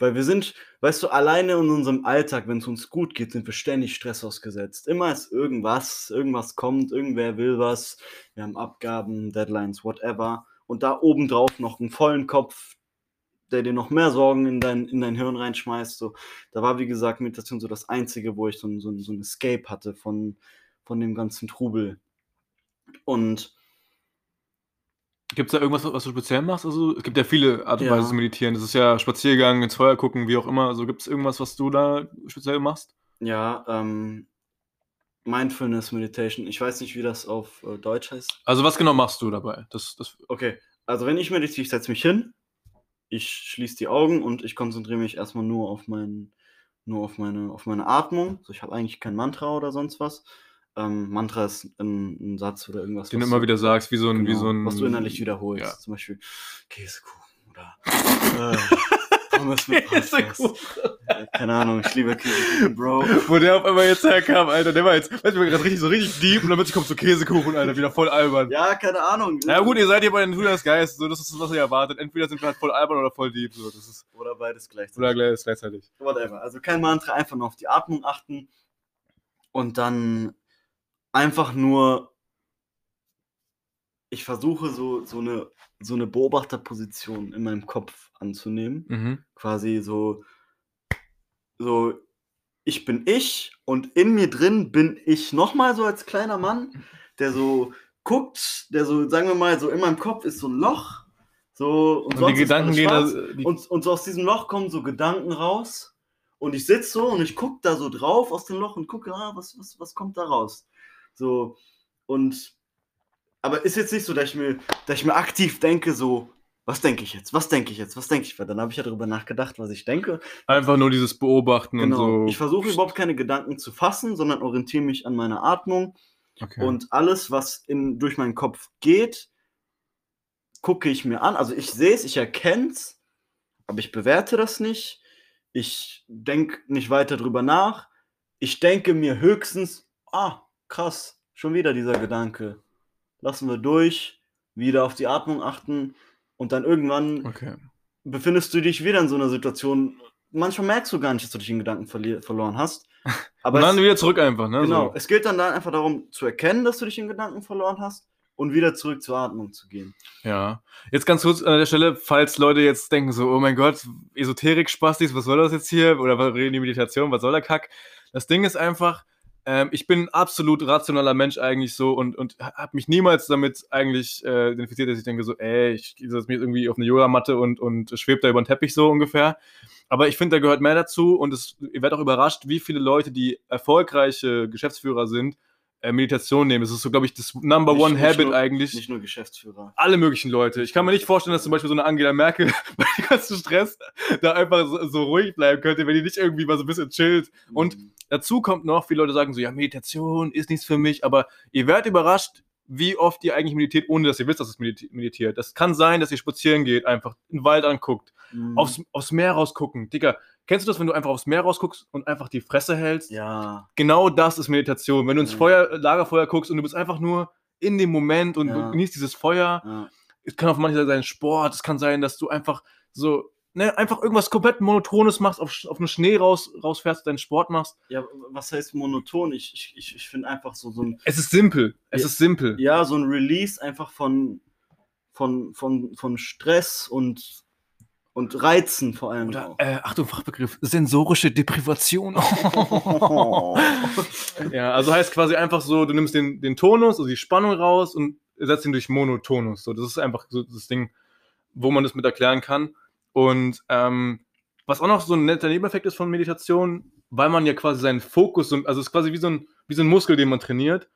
Weil wir sind, weißt du, alleine in unserem Alltag, wenn es uns gut geht, sind wir ständig Stress ausgesetzt. Immer ist irgendwas, irgendwas kommt, irgendwer will was. Wir haben Abgaben, Deadlines, whatever. Und da obendrauf noch einen vollen Kopf, der dir noch mehr Sorgen in dein, in dein Hirn reinschmeißt. So, da war, wie gesagt, Meditation so das Einzige, wo ich so, ein- so, so ein Escape hatte von, von dem ganzen Trubel. Und Gibt es da irgendwas, was du speziell machst? Also, es gibt ja viele Art und Ja. Weise zu meditieren. Das ist ja Spaziergang, ins Feuer gucken, wie auch immer. Also, gibt es irgendwas, was du da speziell machst? ja, ähm, Mindfulness Meditation, ich weiß nicht, wie das auf äh, Deutsch heißt. Also, was genau machst du dabei? Das, das, Okay, also wenn ich meditiere, ich setze mich hin, ich schließe die Augen und ich konzentriere mich erstmal nur auf mein, nur auf meine, auf meine Atmung. So, ich habe eigentlich kein Mantra oder sonst was. Ähm, Mantra ist ein, ein Satz oder irgendwas. den du immer wieder sagst, wie so ein. wie genau, so ein was du innerlich wiederholst. Ja. Zum Beispiel Käsekuchen oder äh, Pommes mit Pasta. Äh, Keine Ahnung, ich liebe Käsekuchen, Bro. Wo der auf einmal jetzt herkam, Alter, der war jetzt, weißt du, gerade richtig, so richtig deep und dann plötzlich kommt so Käsekuchen, Alter, wieder voll albern. Ja, keine Ahnung. Ja gut, ihr seid hier bei den Judas Geist, so das ist das, was ihr erwartet. Entweder sind wir halt voll albern oder voll deep, so das ist Oder beides gleichzeitig. oder gleich- gleichzeitig. whatever. Also kein Mantra, einfach nur auf die Atmung achten und dann einfach nur. Ich versuche so, so, eine, so eine Beobachterposition in meinem Kopf anzunehmen. Mhm. Quasi so, so, ich bin ich und in mir drin bin ich nochmal so als kleiner Mann, der so guckt, der so, sagen wir mal, so in meinem Kopf ist so ein Loch. So, und, Und die Gedanken gehen die, Und, und so aus diesem Loch kommen so Gedanken raus. Und ich sitze so und ich gucke da so drauf aus dem Loch und gucke, ah, was, was, was kommt da raus? So, und aber ist jetzt nicht so, dass ich mir, dass ich mir aktiv denke, so, was denke ich jetzt? Was denke ich jetzt? Was denke ich? Weil dann habe ich ja darüber nachgedacht, was ich denke. einfach nur dieses Beobachten Genau. und so. Ich versuche überhaupt keine Gedanken zu fassen, sondern orientiere mich an meiner Atmung. okay. Und alles, was in, durch meinen Kopf geht, gucke ich mir an. Also ich sehe es, ich erkenne es, aber ich bewerte das nicht. Ich denke nicht weiter drüber nach. Ich denke mir höchstens, ah, krass, schon wieder dieser Gedanke. Lassen wir durch, wieder auf die Atmung achten und dann irgendwann okay. befindest du dich wieder in so einer Situation. Manchmal merkst du gar nicht, dass du dich in Gedanken verli- verloren hast. Aber und dann es- wieder zurück einfach, ne? Genau, So. es geht dann, dann einfach darum zu erkennen, dass du dich in Gedanken verloren hast und wieder zurück zur Atmung zu gehen. Ja. Jetzt ganz kurz an der Stelle, falls Leute jetzt denken so, oh mein Gott, Esoterik-Spastis, was soll das jetzt hier? Oder reden die Meditation, was soll der Kack? Das Ding ist einfach, ähm, ich bin ein absolut rationaler Mensch eigentlich so und, und habe mich niemals damit eigentlich äh, identifiziert, dass ich denke so, ey, ich setze mich irgendwie auf eine Yogamatte und, und schwebe da über den Teppich so ungefähr. Aber ich finde, da gehört mehr dazu und es, ihr werdet auch überrascht, wie viele Leute, die erfolgreiche Geschäftsführer sind, äh, Meditation nehmen. Das ist so, glaube ich, das Number Nicht- One nicht Habit nur- eigentlich Nicht nur Geschäftsführer. alle möglichen Leute. Ich kann mir nicht vorstellen, dass zum Beispiel so eine Angela Merkel bei dem ganzen Stress da einfach so, so ruhig bleiben könnte, wenn die nicht irgendwie mal so ein bisschen chillt. Und Mhm. dazu kommt noch, viele Leute sagen so, ja, Meditation ist nichts für mich, aber ihr werdet überrascht, wie oft ihr eigentlich meditiert, ohne dass ihr wisst, dass es mediti- meditiert. Das kann sein, dass ihr spazieren geht, einfach den Wald anguckt, Mhm. aufs, aufs Meer rausgucken. Digga, kennst du das, wenn du einfach aufs Meer rausguckst und einfach die Fresse hältst? ja, Genau das ist Meditation. Wenn du ins Ja. Feuer, Lagerfeuer guckst und du bist einfach nur in dem Moment und Ja. genießt dieses Feuer, ja. es kann auf mancher sein Sport, es kann sein, dass du einfach so, ne, einfach irgendwas komplett Monotones machst, auf, auf den Schnee raus, rausfährst, deinen Sport machst. ja, was heißt monoton? Ich, ich, ich, ich finde einfach so, so ein, Es ist simpel. Es Ja. ist simpel. ja, so ein Release einfach von, von, von, von Stress und, und Reizen vor allem Oder, auch. äh, Achtung, Fachbegriff, sensorische Deprivation. ja, also heißt quasi einfach so, du nimmst den, den Tonus, also die Spannung raus und setzt ihn durch Monotonus. So, das ist einfach so das Ding, wo man das mit erklären kann. Und ähm, was auch noch so ein netter Nebeneffekt ist von Meditation, weil man ja quasi seinen Fokus, so- also es ist quasi wie so, ein, wie so ein Muskel, den man trainiert.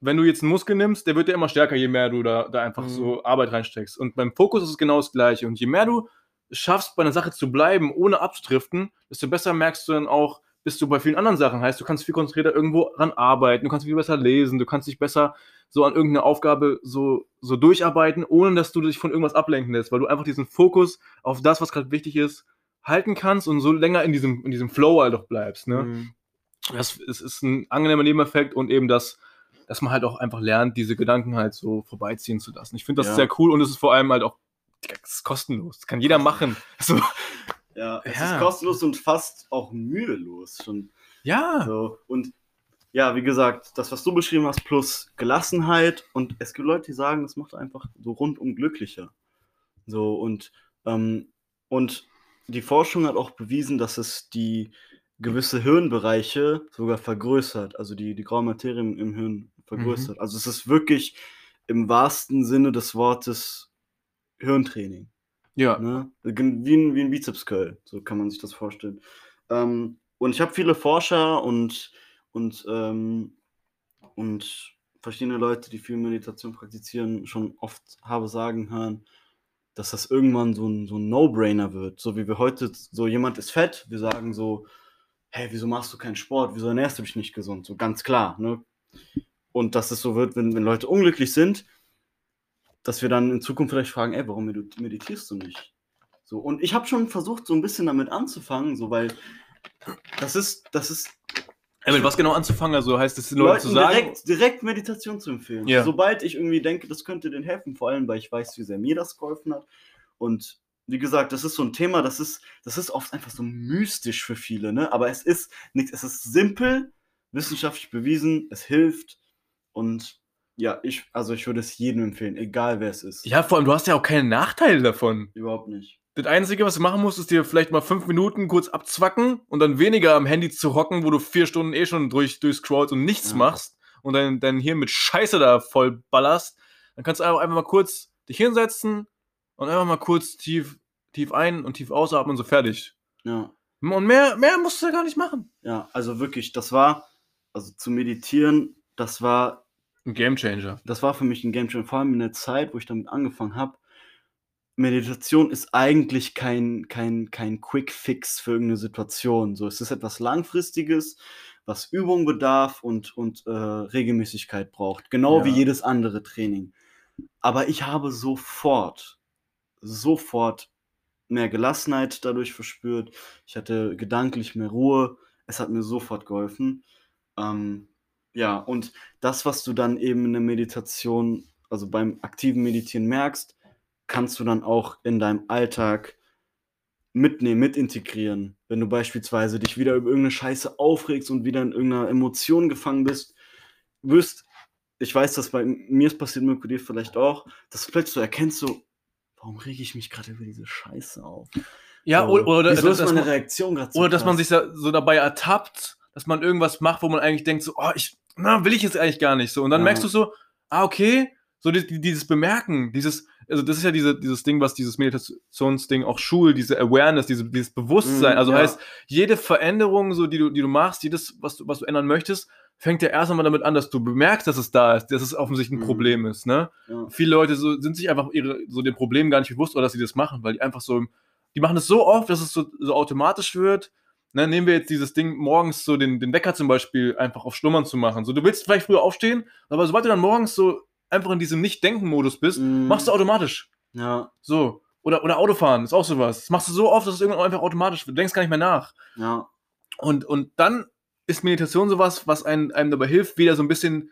Wenn du jetzt einen Muskel nimmst, der wird ja immer stärker, je mehr du da, da einfach Mhm. so Arbeit reinsteckst. Und beim Fokus ist es genau das Gleiche. Und je mehr du schaffst, bei einer Sache zu bleiben, ohne abzudriften, desto besser merkst du dann auch, bist du bei vielen anderen Sachen. Heißt, du kannst viel konzentrierter irgendwo ran arbeiten, du kannst viel besser lesen, du kannst dich besser so an irgendeine Aufgabe so, so durcharbeiten, ohne dass du dich von irgendwas ablenken lässt, weil du einfach diesen Fokus auf das, was gerade wichtig ist, halten kannst und so länger in diesem, in diesem Flow halt auch bleibst. Ne? Mhm. Das ist, ist ein angenehmer Nebeneffekt und eben das dass man halt auch einfach lernt, diese Gedanken halt so vorbeiziehen zu lassen. Ich finde das Ja. sehr cool und es ist vor allem halt auch, das ist kostenlos. Das kann jeder machen. So, Ja, es Ja. ist kostenlos und fast auch mühelos schon. ja. So. Und ja, wie gesagt, das, was du beschrieben hast, plus Gelassenheit. Und es gibt Leute, die sagen, das macht einfach so rundum glücklicher. So, und, ähm, und die Forschung hat auch bewiesen, dass es die gewisse Hirnbereiche sogar vergrößert, also die, die graue Materie im, im Hirn vergrößert. Also es ist wirklich im wahrsten Sinne des Wortes Hirntraining. Ja. Ne? Wie ein, wie ein Bizeps-Curl, so kann man sich das vorstellen. Ähm, und ich habe viele Forscher und, und, ähm, und verschiedene Leute, die viel Meditation praktizieren, schon oft habe sagen hören, dass das irgendwann so ein, so ein No-Brainer wird. So wie wir heute, so jemand ist fett, wir sagen so, hey, wieso machst du keinen Sport? Wieso ernährst du dich nicht gesund? So ganz klar. Ne? Und dass es so wird, wenn, wenn Leute unglücklich sind, dass wir dann in Zukunft vielleicht fragen, ey, warum medit- meditierst du nicht? So, und ich habe schon versucht, so ein bisschen damit anzufangen, so weil das ist, das ist Ey, mit was genau anzufangen? Also heißt es nur zu Leuten sagen? direkt, direkt Meditation zu empfehlen. Ja. Sobald ich irgendwie denke, das könnte denen helfen, vor allem, weil ich weiß, wie sehr mir das geholfen hat. Und wie gesagt, das ist so ein Thema, das ist, das ist oft einfach so mystisch für viele, ne? Aber es ist nichts, es ist simpel, wissenschaftlich bewiesen, es hilft. Und ja, ich, also ich würde es jedem empfehlen, egal wer es ist. Ja, vor allem, du hast ja auch keine Nachteile davon. Überhaupt nicht. Das Einzige, was du machen musst, ist dir vielleicht mal fünf Minuten kurz abzwacken und dann weniger am Handy zu hocken, wo du vier Stunden eh schon durch, durchscrollst und nichts Ja. machst und dann, dann hier mit Scheiße da voll ballerst. Dann kannst du einfach, einfach mal kurz dich hinsetzen und einfach mal kurz tief, tief ein- und tief ausatmen und so fertig. Ja. Und mehr, mehr musst du ja gar nicht machen. Ja, also wirklich, das war, also zu meditieren, das war Ein Gamechanger. das war für mich ein Game Changer, vor allem in der Zeit, wo ich damit angefangen habe. Meditation ist eigentlich kein, kein, kein Quick Fix für irgendeine Situation. So, es ist etwas Langfristiges, was Übung bedarf und, und äh, Regelmäßigkeit braucht. Genau Ja. wie jedes andere Training. Aber ich habe sofort, sofort mehr Gelassenheit dadurch verspürt. Ich hatte gedanklich mehr Ruhe. Es hat mir sofort geholfen. Ähm, ja, und das, was du dann eben in der Meditation, also beim aktiven Meditieren merkst, kannst du dann auch in deinem Alltag mitnehmen, mit integrieren. Wenn du beispielsweise dich wieder über irgendeine Scheiße aufregst und wieder in irgendeiner Emotion gefangen bist, wirst, ich weiß, dass bei mir ist passiert, Mirko, dir vielleicht auch, dass du plötzlich so erkennst, so, warum rege ich mich gerade über diese Scheiße auf? Ja, so, oder, oder, wieso ist dass meine man, Reaktion gerade so oder dass man krass? sich so dabei ertappt, dass man irgendwas macht, wo man eigentlich denkt, so, oh, ich, na, will ich jetzt eigentlich gar nicht so. Und dann Ja. merkst du so, ah, okay, so die, die, dieses Bemerken, dieses, also das ist ja diese, dieses Ding, was dieses Meditationsding auch schult, diese Awareness, diese, dieses Bewusstsein. Mm, also ja. heißt, jede Veränderung, so, die du, die du machst, jedes, was du, was du ändern möchtest, fängt ja erst einmal damit an, dass du bemerkst, dass es da ist, dass es offensichtlich ein Mhm. Problem ist, ne? Ja. Viele Leute so, sind sich einfach ihre, so den Problemen gar nicht bewusst oder dass sie das machen, weil die einfach so, die machen es so oft, dass es so, so automatisch wird. Ne, nehmen wir jetzt dieses Ding, morgens so den, den Wecker zum Beispiel einfach auf Schlummern zu machen. So, du willst vielleicht früher aufstehen, aber sobald du dann morgens so einfach in diesem Nicht-Denken-Modus bist, Mm. machst du automatisch. Ja, So. Oder, oder Autofahren, ist auch sowas. Das machst du so oft, dass es irgendwann einfach automatisch wird. Du denkst gar nicht mehr nach. ja, Und, und dann ist Meditation sowas, was einem, einem dabei hilft, wieder so ein bisschen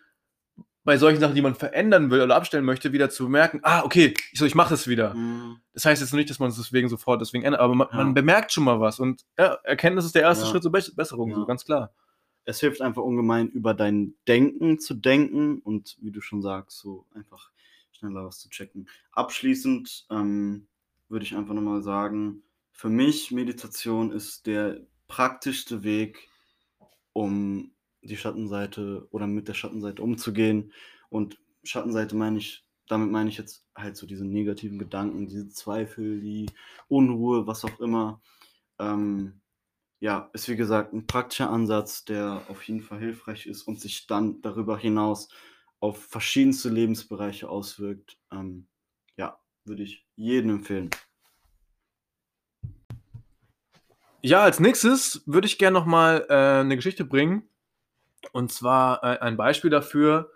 bei solchen Sachen, die man verändern will oder abstellen möchte, wieder zu merken, ah, okay, ich, so, ich mache es wieder. mm, Das heißt jetzt nicht, dass man es deswegen sofort deswegen ändert, aber man, Ja. man bemerkt schon mal was. Und ja, Erkenntnis ist der erste Ja. Schritt zur Be Besserung, so ganz klar. es hilft einfach ungemein, über dein Denken zu denken und wie du schon sagst, so einfach schneller was zu checken. Abschließend ähm, würde ich einfach nochmal sagen, für mich Meditation ist der praktischste Weg, um die Schattenseite oder mit der Schattenseite umzugehen. Und Schattenseite meine ich, damit meine ich jetzt halt so diese negativen Gedanken, diese Zweifel, die Unruhe, was auch immer. Ähm, ja, ist wie gesagt ein praktischer Ansatz, der auf jeden Fall hilfreich ist und sich dann darüber hinaus auf verschiedenste Lebensbereiche auswirkt. Ähm, ja, würde ich jedem empfehlen. Ja, als nächstes würde ich gerne nochmal äh, eine Geschichte bringen. Und zwar äh, ein Beispiel dafür,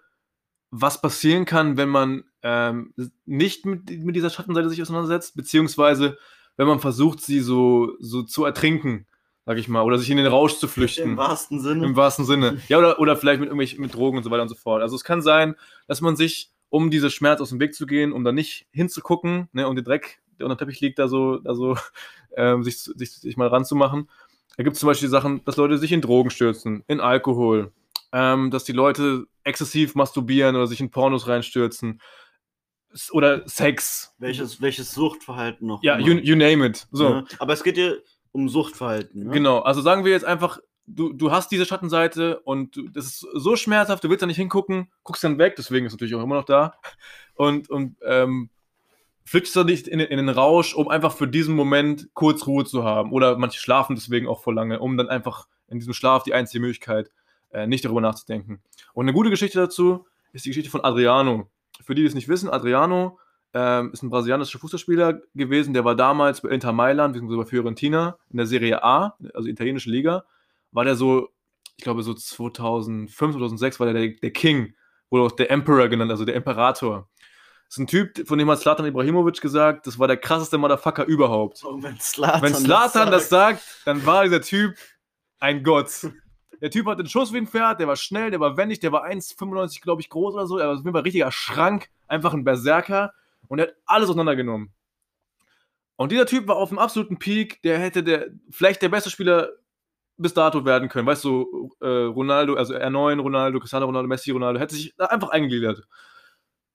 was passieren kann, wenn man ähm, nicht mit, mit dieser Schattenseite sich auseinandersetzt, beziehungsweise wenn man versucht, sie so, so zu ertrinken. sag ich mal, oder sich in den Rausch zu flüchten. Im wahrsten Sinne. Im wahrsten Sinne. Ja, oder, oder vielleicht mit irgendwelchen mit Drogen und so weiter und so fort. Also es kann sein, dass man sich, um diese Schmerz aus dem Weg zu gehen, um da nicht hinzugucken, ne, um den Dreck, der unter dem Teppich liegt, da so, da so ähm, sich, sich, sich mal ranzumachen. Da gibt es zum Beispiel Sachen, dass Leute sich in Drogen stürzen, in Alkohol, ähm, dass die Leute exzessiv masturbieren oder sich in Pornos reinstürzen. S- Oder Sex. welches, welches Suchtverhalten noch? Ja, you, you name it. So. Ja, Aber es geht hier um Suchtverhalten. Ne? Genau, also sagen wir jetzt einfach, du, du hast diese Schattenseite und du, das ist so schmerzhaft, du willst da nicht hingucken, guckst dann weg, deswegen ist es natürlich auch immer noch da und, und ähm, flüchtest du nicht in, in den Rausch, um einfach für diesen Moment kurz Ruhe zu haben. Oder manche schlafen deswegen auch vor lange, um dann einfach in diesem Schlaf die einzige Möglichkeit, äh, nicht darüber nachzudenken. Und eine gute Geschichte dazu ist die Geschichte von Adriano. Für die, die es nicht wissen, Adriano ähm, ist ein brasilianischer Fußballspieler gewesen, der war damals bei Inter Mailand, bzw. bei Fiorentina in der Serie A, also italienische Liga, war der so, ich glaube so 2005, 2006 war der der, der King, wurde auch der Emperor genannt, also der Imperator. Das ist ein Typ, von dem hat Slatan Ibrahimovic gesagt, das war der krasseste Motherfucker überhaupt. Und wenn Zlatan, Wenn Slatan das sagt, dann war dieser Typ ein Gott. Der Typ hatte einen Schuss wie ein Pferd, der war schnell, der war wendig, der war 1,95, glaube ich, groß oder so. Er war auf jeden Fall ein richtiger Schrank, einfach ein Berserker. Und er hat alles auseinandergenommen. Und dieser Typ war auf dem absoluten Peak, der hätte der, vielleicht der beste Spieler bis dato werden können. Weißt du, äh, Ronaldo, also R9, Ronaldo, Cristiano Ronaldo, Messi, Ronaldo, hätte sich einfach eingegliedert.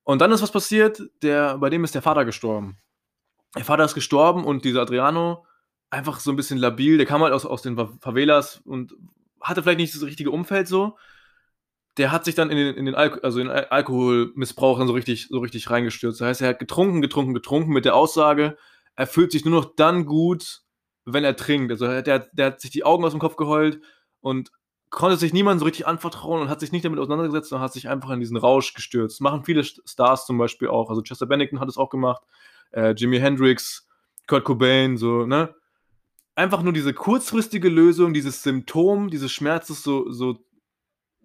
Und dann ist was passiert, der, bei dem ist der Vater gestorben. Der Vater ist gestorben und dieser Adriano, einfach so ein bisschen labil, der kam halt aus, aus den Fa- Favelas und hatte vielleicht nicht das richtige Umfeld so. Der hat sich dann in den, in den Alko also in Al Alkoholmissbrauch dann so richtig, so richtig reingestürzt. Das heißt, er hat getrunken, getrunken, getrunken mit der Aussage, er fühlt sich nur noch dann gut, wenn er trinkt. Also der, der, hat sich die Augen aus dem Kopf geheult und konnte sich niemandem so richtig anvertrauen und hat sich nicht damit auseinandergesetzt, sondern hat sich einfach in diesen Rausch gestürzt. Machen viele St- Stars zum Beispiel auch. Also Chester Bennington hat es auch gemacht, äh, Jimi Hendrix, Kurt Cobain, so, ne? Einfach nur diese kurzfristige Lösung, dieses Symptom, dieses Schmerzes so, so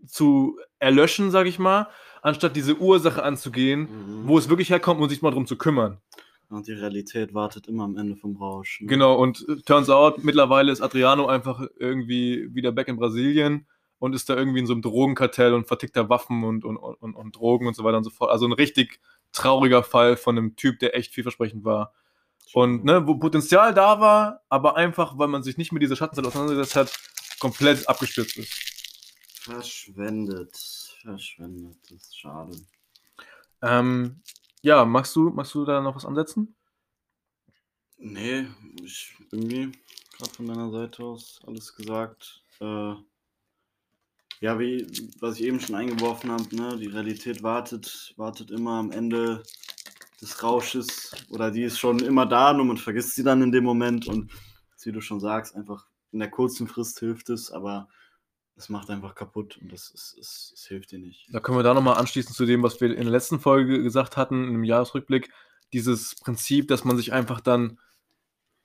zu erlöschen, sag ich mal, anstatt diese Ursache anzugehen, Mhm. wo es wirklich herkommt und sich mal drum zu kümmern. Und die Realität wartet immer am Ende vom Rausch. Ne? Genau, und äh, turns out, mittlerweile ist Adriano einfach irgendwie wieder back in Brasilien und ist da irgendwie in so einem Drogenkartell und vertickt da Waffen und, und, und, und Drogen und so weiter und so fort. Also ein richtig trauriger Fall von einem Typ, der echt vielversprechend war. Und ne, wo Potenzial da war, aber einfach, weil man sich nicht mit dieser Schattenseite auseinandergesetzt hat, komplett abgestürzt ist. Verschwendet. Verschwendet. Das ist schade. Ähm, ja, magst du, magst du da noch was ansetzen? Nee, ich irgendwie gerade von deiner Seite aus alles gesagt. Äh, ja, wie was ich eben schon eingeworfen habe, ne, die Realität wartet, wartet immer am Ende des Rausches oder die ist schon immer da, nur man vergisst sie dann in dem Moment und wie du schon sagst, einfach in der kurzen Frist hilft es, aber es macht einfach kaputt und das, ist, es, es hilft dir nicht. Da können wir da nochmal anschließen zu dem, was wir in der letzten Folge gesagt hatten, im Jahresrückblick. Dieses Prinzip, dass man sich einfach dann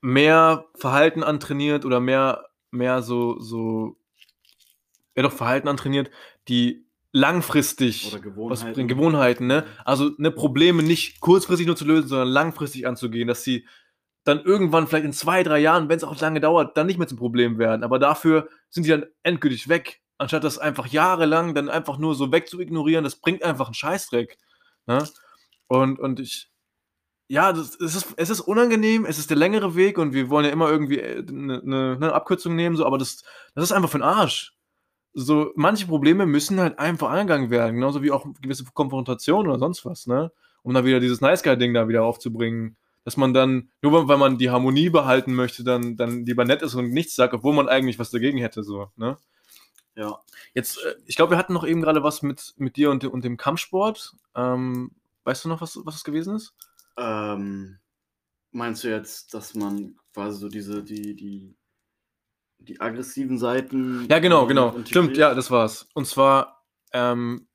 mehr Verhalten antrainiert oder mehr, mehr so, so, ja doch Verhalten antrainiert, die langfristig Oder was Gewohnheiten. bringen, Gewohnheiten, ne? Also ne, Probleme nicht kurzfristig nur zu lösen, sondern langfristig anzugehen, dass sie dann irgendwann vielleicht in zwei, drei Jahren, wenn es auch lange dauert, dann nicht mehr zum Problem werden. Aber dafür sind die dann endgültig weg. Anstatt das einfach jahrelang dann einfach nur so weg zu ignorieren, das bringt einfach einen Scheißdreck. Ne? Und, und ich, ja, das, es, ist, es ist unangenehm, es ist der längere Weg und wir wollen ja immer irgendwie eine, eine, eine Abkürzung nehmen, so, aber das, das ist einfach für den Arsch. So, manche Probleme müssen halt einfach angegangen werden, genauso wie auch gewisse Konfrontationen oder sonst was, ne? Um dann wieder dieses Nice Guy-Ding da wieder aufzubringen. Dass man dann, nur weil man die Harmonie behalten möchte, dann, dann lieber nett ist und nichts sagt, obwohl man eigentlich was dagegen hätte, so, ne? Ja. Jetzt, äh, ich glaube, wir hatten noch eben gerade was mit, mit dir und, dem- und dem Kampfsport. Ähm, weißt du noch, was, was es gewesen ist? Ähm, meinst du jetzt, dass man quasi so diese, die, die, die aggressiven Seiten. Ja, genau, genau. Stimmt, ja, das war's. Und zwar, ähm,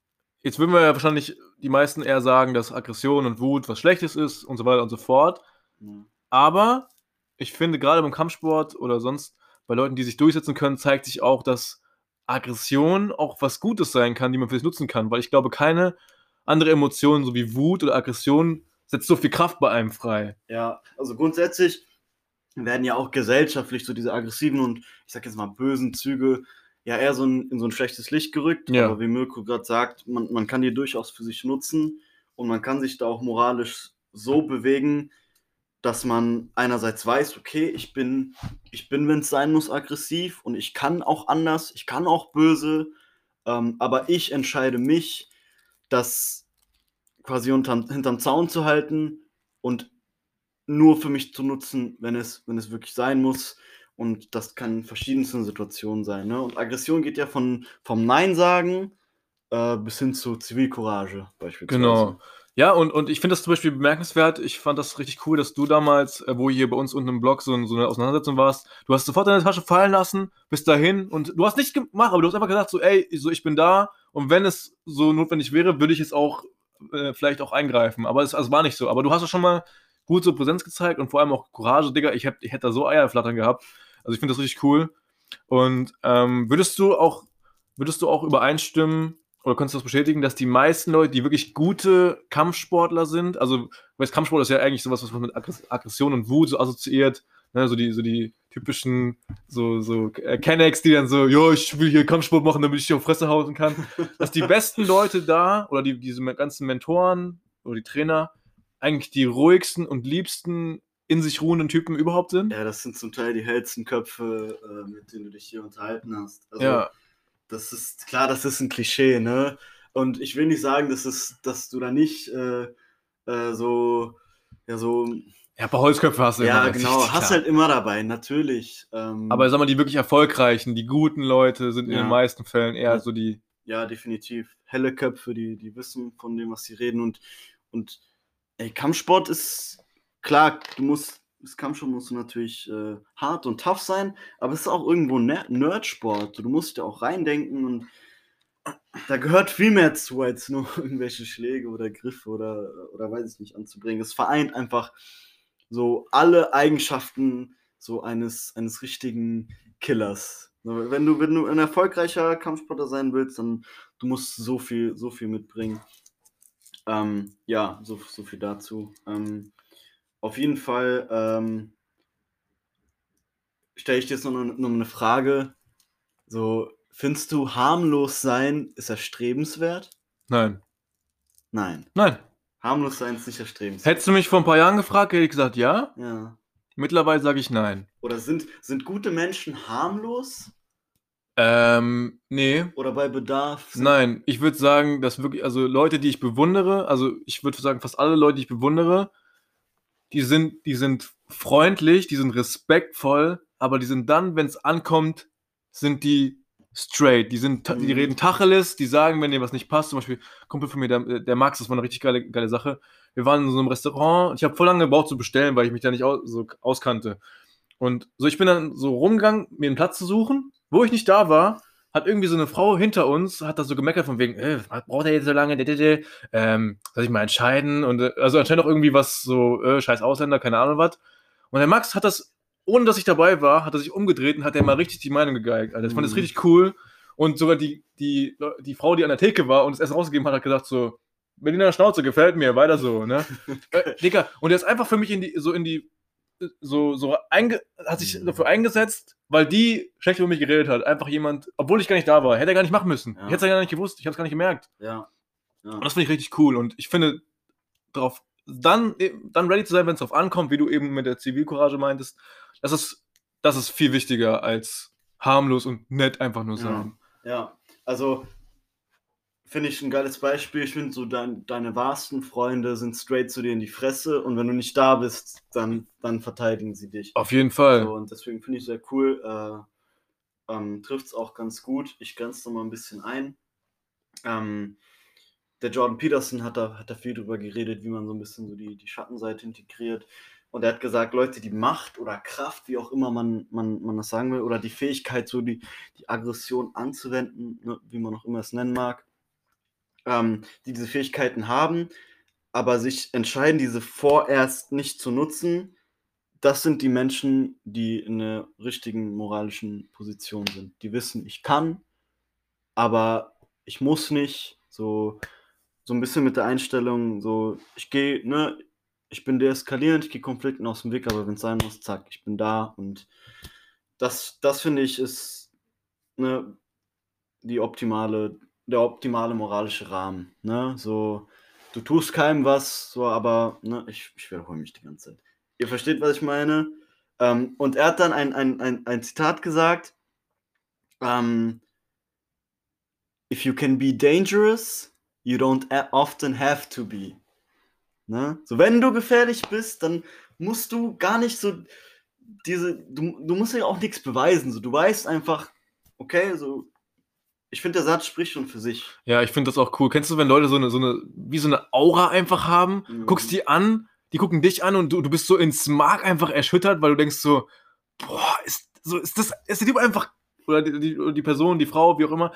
jetzt würden wir ja wahrscheinlich die meisten eher sagen, dass Aggression und Wut was Schlechtes ist und so weiter und so fort. Ja. Aber ich finde, gerade beim Kampfsport oder sonst bei Leuten, die sich durchsetzen können, zeigt sich auch, dass Aggression auch was Gutes sein kann, die man für sich nutzen kann. Weil ich glaube, keine andere Emotion, so wie Wut oder Aggression, setzt so viel Kraft bei einem frei. Ja, also grundsätzlich werden ja auch gesellschaftlich so diese aggressiven und ich sag jetzt mal bösen Züge ja eher so ein, in so ein schlechtes Licht gerückt. Ja. Aber wie Mirko gerade sagt, man, man kann die durchaus für sich nutzen und man kann sich da auch moralisch so bewegen, dass man einerseits weiß, okay, ich bin, ich bin, wenn es sein muss, aggressiv und ich kann auch anders, ich kann auch böse, ähm, aber ich entscheide mich, das quasi unterm, hinterm Zaun zu halten und nur für mich zu nutzen, wenn es, wenn es wirklich sein muss. Und das kann in verschiedensten Situationen sein. Ne? Und Aggression geht ja von, vom Nein sagen äh, bis hin zu Zivilcourage beispielsweise. Genau. Ja, und, und ich finde das zum Beispiel bemerkenswert. Ich fand das richtig cool, dass du damals, äh, wo hier bei uns unten im Blog so, so eine Auseinandersetzung warst, du hast sofort deine Tasche fallen lassen, bist dahin und du hast nicht gemacht, aber du hast einfach gesagt, so, ey, so, ich bin da und wenn es so notwendig wäre, würde ich es auch äh, vielleicht auch eingreifen. Aber es also war nicht so. Aber du hast ja schon mal gut so Präsenz gezeigt und vor allem auch Courage, Digga. Ich, hätt, ich hätte da so Eierflattern gehabt. Also ich finde das richtig cool. Und ähm, würdest du auch, würdest du auch übereinstimmen, oder könntest du das bestätigen, dass die meisten Leute, die wirklich gute Kampfsportler sind, also, weil Kampfsport ist ja eigentlich sowas, was man mit Aggress- Aggression und Wut so assoziiert, ne, so die, so die typischen, so, so äh, Kennex, die dann so, jo, ich will hier Kampfsport machen, damit ich hier auf Fresse hauen kann, dass die besten Leute da, oder die, diese ganzen Mentoren oder die Trainer, eigentlich die ruhigsten und liebsten in sich ruhenden Typen überhaupt sind. Ja, das sind zum Teil die hellsten Köpfe, äh, mit denen du dich hier unterhalten hast. Also, Ja, das ist klar, das ist ein Klischee, ne? Und ich will nicht sagen, dass, es, dass du da nicht äh, äh, so, ja, so, ja, paar Holzköpfe hast du ja, immer, genau, klar. hast halt immer dabei, natürlich. Ähm, Aber sag mal, die wirklich erfolgreichen, die guten Leute sind in Ja. den meisten Fällen eher Ja. so die. ja, definitiv. Helle Köpfe, die, die wissen von dem, was sie reden. Und, und ey, Kampfsport ist klar, du musst, das Kampfsport musst du natürlich äh, hart und tough sein, aber es ist auch irgendwo Ner- Nerdsport. Du musst ja auch reindenken und da gehört viel mehr zu, als nur irgendwelche Schläge oder Griffe oder, oder weiß ich nicht anzubringen. Es vereint einfach so alle Eigenschaften so eines, eines richtigen Killers. Wenn du, wenn du ein erfolgreicher Kampfsportler sein willst, dann du musst so viel, so viel mitbringen. Ähm, ja, so, so viel dazu. Ähm, auf jeden Fall ähm, stelle ich dir jetzt noch, noch eine Frage. So, findest du harmlos sein ist erstrebenswert? Nein. Nein. Nein. Harmlos sein ist nicht erstrebenswert. Hättest du mich vor ein paar Jahren gefragt, hätte ich gesagt ja. Ja. Mittlerweile sage ich nein. Oder sind, sind gute Menschen harmlos? Ähm, nee. Oder bei Bedarf? Nein, ich würde sagen, dass wirklich, also Leute, die ich bewundere, also ich würde sagen, fast alle Leute, die ich bewundere, die sind, die sind freundlich, die sind respektvoll, aber die sind dann, wenn es ankommt, sind die straight. Die sind, ta- die Mhm. reden Tacheles, die sagen, wenn dir was nicht passt, zum Beispiel, Kumpel von mir, der, der Max, das war eine richtig geile, geile Sache. Wir waren in so einem Restaurant, ich habe voll lange gebraucht zu bestellen, weil ich mich da nicht aus, so auskannte. Und so, ich bin dann so rumgegangen, mir einen Platz zu suchen. Wo ich nicht da war, hat irgendwie so eine Frau hinter uns, hat da so gemeckert von wegen, äh, was braucht er jetzt so lange? Ähm, soll ich mal entscheiden? Und äh, also anscheinend auch irgendwie was so, äh, scheiß Ausländer, keine Ahnung was. Und der Max hat das, ohne dass ich dabei war, hat er sich umgedreht und hat der mal richtig die Meinung gegeigt. Alter. Ich fand das Mhm. richtig cool. Und sogar die, die, die Frau, die an der Theke war und das Essen rausgegeben hat, hat gesagt so, Berliner Schnauze, gefällt mir, weiter so, ne? äh, Digga, und der ist einfach für mich in die, so in die, so, so einge, hat sich dafür eingesetzt, weil die schlecht über mich geredet hat. Einfach jemand, obwohl ich gar nicht da war, hätte er gar nicht machen müssen. Ja. Ich hätte es ja gar nicht gewusst, ich habe es gar nicht gemerkt. Ja. ja. Und das finde ich richtig cool. Und ich finde, drauf, dann, dann ready zu sein, wenn es drauf ankommt, wie du eben mit der Zivilcourage meintest, das ist, das ist viel wichtiger als harmlos und nett einfach nur Ja. sein. Ja, also finde ich ein geiles Beispiel. Ich finde so, dein, deine wahrsten Freunde sind straight zu dir in die Fresse und wenn du nicht da bist, dann, dann verteidigen sie dich. Auf jeden Fall. So, und deswegen finde ich sehr cool. Äh, ähm, Trifft es auch ganz gut. Ich grenze da mal ein bisschen ein. Ähm, der Jordan Peterson hat da, hat da viel drüber geredet, wie man so ein bisschen so die, die Schattenseite integriert. Und er hat gesagt, Leute, die Macht oder Kraft, wie auch immer man, man, man das sagen will, oder die Fähigkeit, so die, die Aggression anzuwenden, ne, wie man auch immer es nennen mag, ähm, die diese Fähigkeiten haben, aber sich entscheiden, diese vorerst nicht zu nutzen, das sind die Menschen, die in einer richtigen moralischen Position sind. Die wissen, ich kann, aber ich muss nicht. So, so ein bisschen mit der Einstellung, so, ich gehe, ne, ich bin deeskalierend, ich gehe Konflikten aus dem Weg, aber wenn es sein muss, zack, ich bin da. Und das, das finde ich, ist ne, die optimale, der optimale moralische Rahmen. Ne? So, du tust keinem was, so, aber ne, ich, ich wiederhole mich die ganze Zeit. Ihr versteht, was ich meine? Ähm, und er hat dann ein, ein, ein, ein Zitat gesagt: ähm, If you can be dangerous, you don't often have to be. Ne? So, wenn du gefährlich bist, dann musst du gar nicht so diese, du, du musst ja auch nichts beweisen. So, du weißt einfach, okay, so, ich finde, der Satz spricht schon für sich. Ja, ich finde das auch cool. Kennst du, wenn Leute so eine, so eine, wie so eine Aura einfach haben, mhm. guckst die an, die gucken dich an und du, du bist so ins Mark einfach erschüttert, weil du denkst so, boah, ist, so, ist das, ist der Typ einfach, oder die, die, die Person, die Frau, wie auch immer,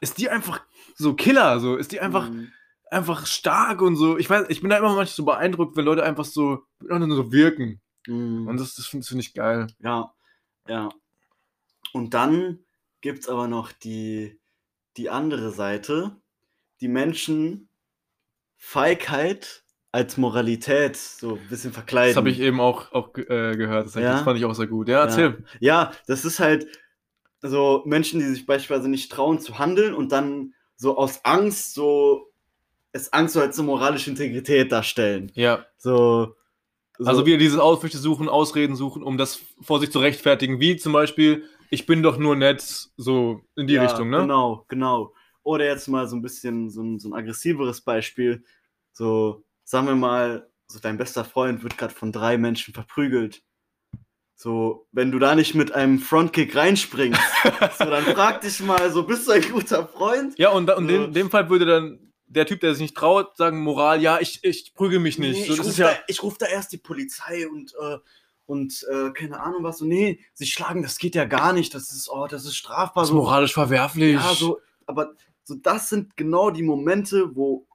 ist die einfach so Killer, so, ist die einfach, mhm. einfach stark und so. Ich weiß, ich bin da immer manchmal so beeindruckt, wenn Leute einfach so, so wirken. Mhm. Und das, das finde find ich geil. Ja, ja. Und dann gibt es aber noch die, die andere Seite, die Menschen Feigheit als Moralität so ein bisschen verkleiden. Das habe ich eben auch, auch äh, gehört. Das, ja? das, fand ich auch sehr gut. Ja, erzähl. Ja. ja, das ist halt so Menschen, die sich beispielsweise nicht trauen zu handeln und dann so aus Angst so es Angst so als eine moralische Integrität darstellen. Ja. So, so. Also wieder dieses Ausflüchte suchen, Ausreden suchen, um das vor sich zu rechtfertigen, wie zum Beispiel, ich bin doch nur nett, so in die ja, Richtung, ne? Genau, genau. Oder jetzt mal so ein bisschen so ein, so ein aggressiveres Beispiel. So, sagen wir mal, so dein bester Freund wird gerade von drei Menschen verprügelt. So, wenn du da nicht mit einem Frontkick reinspringst, so, dann frag dich mal, so bist du ein guter Freund? Ja, und, und so. in dem Fall würde dann der Typ, der sich nicht traut, sagen Moral, ja, ich, ich prügel mich nicht. Nee, so, ich rufe ja da, ruf da, erst die Polizei und, äh, und äh, keine Ahnung was. So, nee, sie schlagen, das geht ja gar nicht. Das ist, oh, das ist strafbar. Das ist moralisch verwerflich. Ja, so, aber so, das sind genau die Momente, wo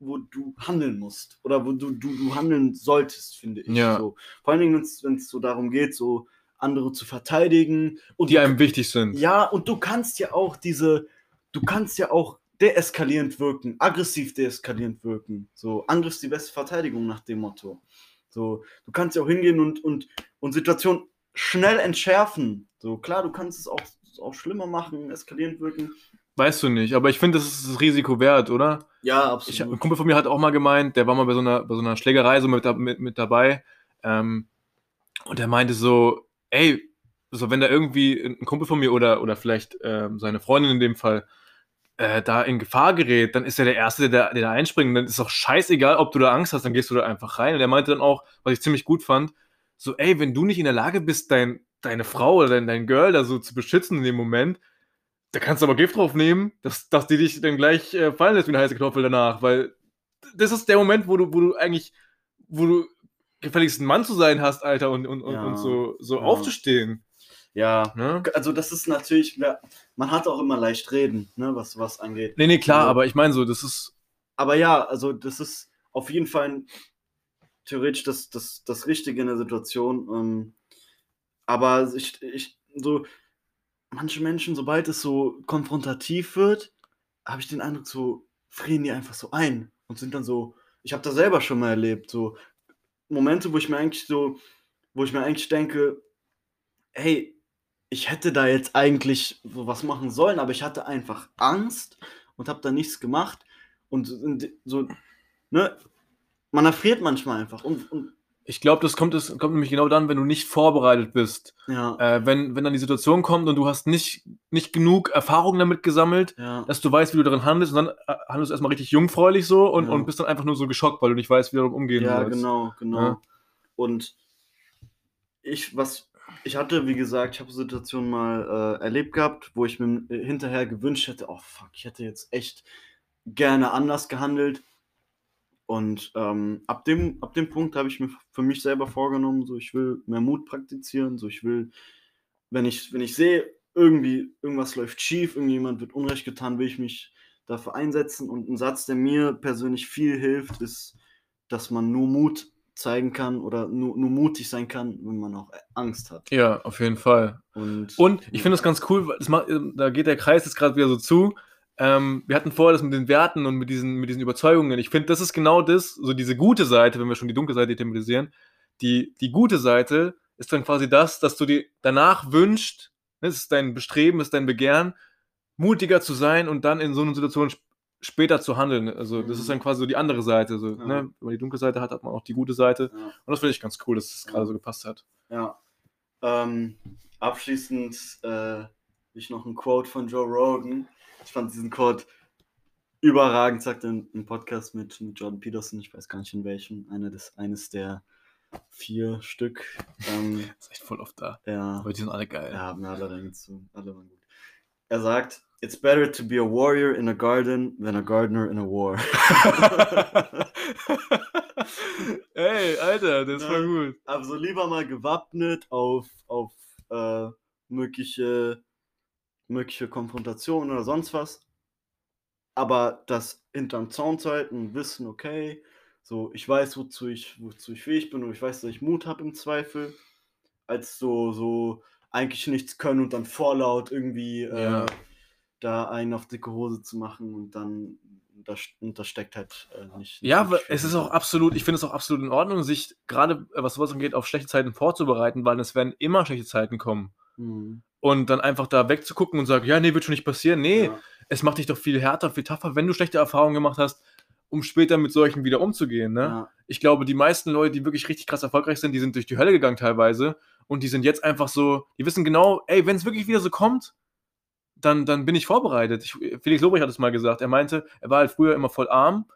wo du handeln musst oder wo du, du, du handeln solltest, finde ich. Ja. So. Vor allen Dingen, wenn es so darum geht, so andere zu verteidigen. Und die einem wichtig sind. Ja, und du kannst ja auch diese, du kannst ja auch deeskalierend wirken, aggressiv deeskalierend wirken. So, Angriff ist die beste Verteidigung nach dem Motto. So, du kannst ja auch hingehen und, und, und Situationen schnell entschärfen. So, klar, du kannst es auch, auch schlimmer machen, eskalierend wirken, Weißt du nicht, aber ich finde, das ist das Risiko wert, oder? Ja, absolut. Ich, ein Kumpel von mir hat auch mal gemeint, der war mal bei so einer, bei so einer Schlägerei so mit, mit, mit dabei. Ähm, und der meinte so, ey, so wenn da irgendwie ein Kumpel von mir oder, oder vielleicht ähm, seine Freundin in dem Fall äh, da in Gefahr gerät, dann ist er der Erste, der, der da einspringt. Dann ist auch scheißegal, ob du da Angst hast, dann gehst du da einfach rein. Und der meinte dann auch, was ich ziemlich gut fand, so, ey, wenn du nicht in der Lage bist, dein, deine Frau oder dein, dein Girl da so zu beschützen in dem Moment, da kannst du aber Gift drauf nehmen, dass, dass die dich dann gleich äh, fallen lässt wie eine heiße Kartoffel danach, weil das ist der Moment, wo du, wo du eigentlich, wo du gefälligst ein Mann zu sein hast, Alter, und, und, ja, und so, so ja. aufzustehen. Ja, ne? also das ist natürlich, man hat auch immer leicht reden, ne, was was angeht. Nee, nee, klar, also, aber ich meine so, das ist. Aber ja, also das ist auf jeden Fall ein, theoretisch das, das, das Richtige in der Situation. Ähm, aber ich, ich, so, manche Menschen, sobald es so konfrontativ wird, habe ich den Eindruck, so frieren die einfach so ein und sind dann so, ich habe das selber schon mal erlebt, so Momente, wo ich mir eigentlich so, wo ich mir eigentlich denke, hey, ich hätte da jetzt eigentlich so was machen sollen, aber ich hatte einfach Angst und habe da nichts gemacht und so, ne, man erfriert manchmal einfach und, und ich glaube, das kommt, das kommt nämlich genau dann, wenn du nicht vorbereitet bist. Ja. Äh, wenn, wenn dann die Situation kommt und du hast nicht, nicht genug Erfahrung damit gesammelt, ja. dass du weißt, wie du darin handelst und dann äh, handelst du erstmal richtig jungfräulich so und, ja. und bist dann einfach nur so geschockt, weil du nicht weißt, wie du damit umgehen ja, sollst. Genau, genau. Ja, genau. Und ich, was, ich hatte, wie gesagt, ich habe Situationen mal äh, erlebt gehabt, wo ich mir äh, hinterher gewünscht hätte, oh fuck, ich hätte jetzt echt gerne anders gehandelt. Und ähm, ab, dem, ab dem Punkt habe ich mir für mich selber vorgenommen, so ich will mehr Mut praktizieren, so ich will, wenn ich, wenn ich sehe, irgendwie irgendwas läuft schief, irgendjemand wird Unrecht getan, will ich mich dafür einsetzen. Und ein Satz, der mir persönlich viel hilft, ist, dass man nur Mut zeigen kann oder nur, nur mutig sein kann, wenn man auch Angst hat. Ja, auf jeden Fall. Und, Und ich finde das ganz cool, das macht, da geht der Kreis jetzt gerade wieder so zu. ähm, wir hatten vorher das mit den Werten und mit diesen, mit diesen Überzeugungen. Ich finde, das ist genau das, so diese gute Seite, wenn wir schon die dunkle Seite thematisieren. Die, die gute Seite ist dann quasi das, dass du dir danach wünschst, ne, das ist dein Bestreben, das ist dein Begehren, mutiger zu sein und dann in so einer Situation später zu handeln. Also das ist dann quasi so die andere Seite. So, Ja. ne? Wenn man die dunkle Seite hat, hat man auch die gute Seite. Ja. Und das finde ich ganz cool, dass es Ja. gerade so gepasst hat. Ja. Ähm, abschließend äh, ich noch ein Quote von Joe Rogan. Ich fand diesen Quote überragend, sagt er im, im Podcast mit, mit Jordan Peterson, ich weiß gar nicht in welchem, einer des, eines der vier Stück. Ähm, ist echt voll oft da. ja, Aber die sind alle geil. ja, haben alle reingezogen, alle waren gut. Er sagt, It's better to be a warrior in a garden than a gardener in a war. Ey, Alter, das Ja. gut. Also lieber mal gewappnet auf, auf äh, mögliche, mögliche Konfrontationen oder sonst was. Aber das hinterm Zaun zu halten und wissen, okay, so ich weiß, wozu ich, wozu ich fähig bin und ich weiß, dass ich Mut habe im Zweifel, als so, so eigentlich nichts können und dann vorlaut irgendwie Ja. Da einen auf dicke Hose zu machen und dann das, und das steckt halt äh, nicht. Ja, nicht es ist auch absolut, ich finde es auch absolut in Ordnung, sich gerade, äh, was sowas angeht, auf schlechte Zeiten vorzubereiten, weil es werden immer schlechte Zeiten kommen. Mhm. Und dann einfach da wegzugucken und sagen, ja, nee, wird schon nicht passieren. Nee, Ja. es macht dich doch viel härter, viel tougher, wenn du schlechte Erfahrungen gemacht hast, um später mit solchen wieder umzugehen. Ne? Ja. Ich glaube, die meisten Leute, die wirklich richtig krass erfolgreich sind, die sind durch die Hölle gegangen teilweise. Und die sind jetzt einfach so, die wissen genau, ey, wenn es wirklich wieder so kommt, dann, dann bin ich vorbereitet. Ich, Felix Lobrecht hat es mal gesagt. Er meinte, er war halt früher immer voll arm,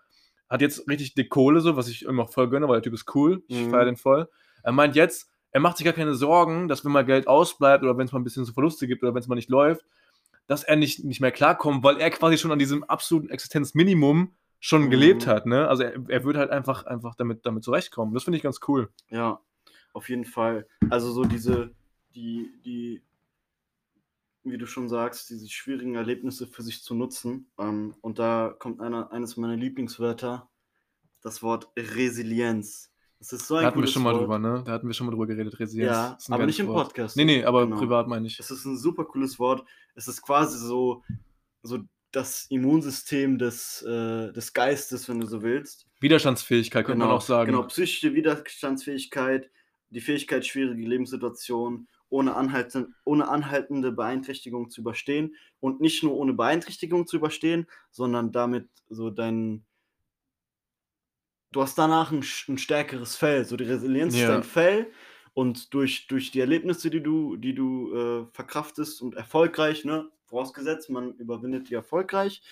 hat jetzt richtig dick Kohle, so, was ich immer voll gönne, weil der Typ ist cool. Ich Mhm. feiere den voll. Er meint jetzt, er macht sich gar keine Sorgen, dass wenn mal Geld ausbleibt oder wenn es mal ein bisschen so Verluste gibt oder wenn es mal nicht läuft, dass er nicht, nicht mehr klarkommt, weil er quasi schon an diesem absoluten Existenzminimum schon Mhm. gelebt hat. Ne? Also er, er wird halt einfach, einfach damit, damit zurechtkommen. Das finde ich ganz cool. Ja, auf jeden Fall. Also so diese, die, die, wie du schon sagst, diese schwierigen Erlebnisse für sich zu nutzen. Ähm, und da kommt einer, eines meiner Lieblingswörter, das Wort Resilienz. Das ist so ein Da hatten wir schon mal Wort. drüber, ne? Da hatten wir schon mal drüber geredet, Resilienz. Ja, aber nicht im Wort. Podcast. Nee, nee, aber Genau. privat meine ich. Es ist ein super cooles Wort. Es ist quasi so, so das Immunsystem des, äh, des Geistes, wenn du so willst. Widerstandsfähigkeit könnte man auch sagen. Genau, psychische Widerstandsfähigkeit, die Fähigkeit, schwierige Lebenssituationen ohne, anhalten, ohne anhaltende Beeinträchtigung zu überstehen. Und nicht nur ohne Beeinträchtigung zu überstehen, sondern damit so dein. Du hast danach ein, ein stärkeres Fell. So die Resilienz ist Ja. dein Fell. Und durch, durch die Erlebnisse, die du, die du äh, verkraftest und erfolgreich, ne, vorausgesetzt, man überwindet die erfolgreich,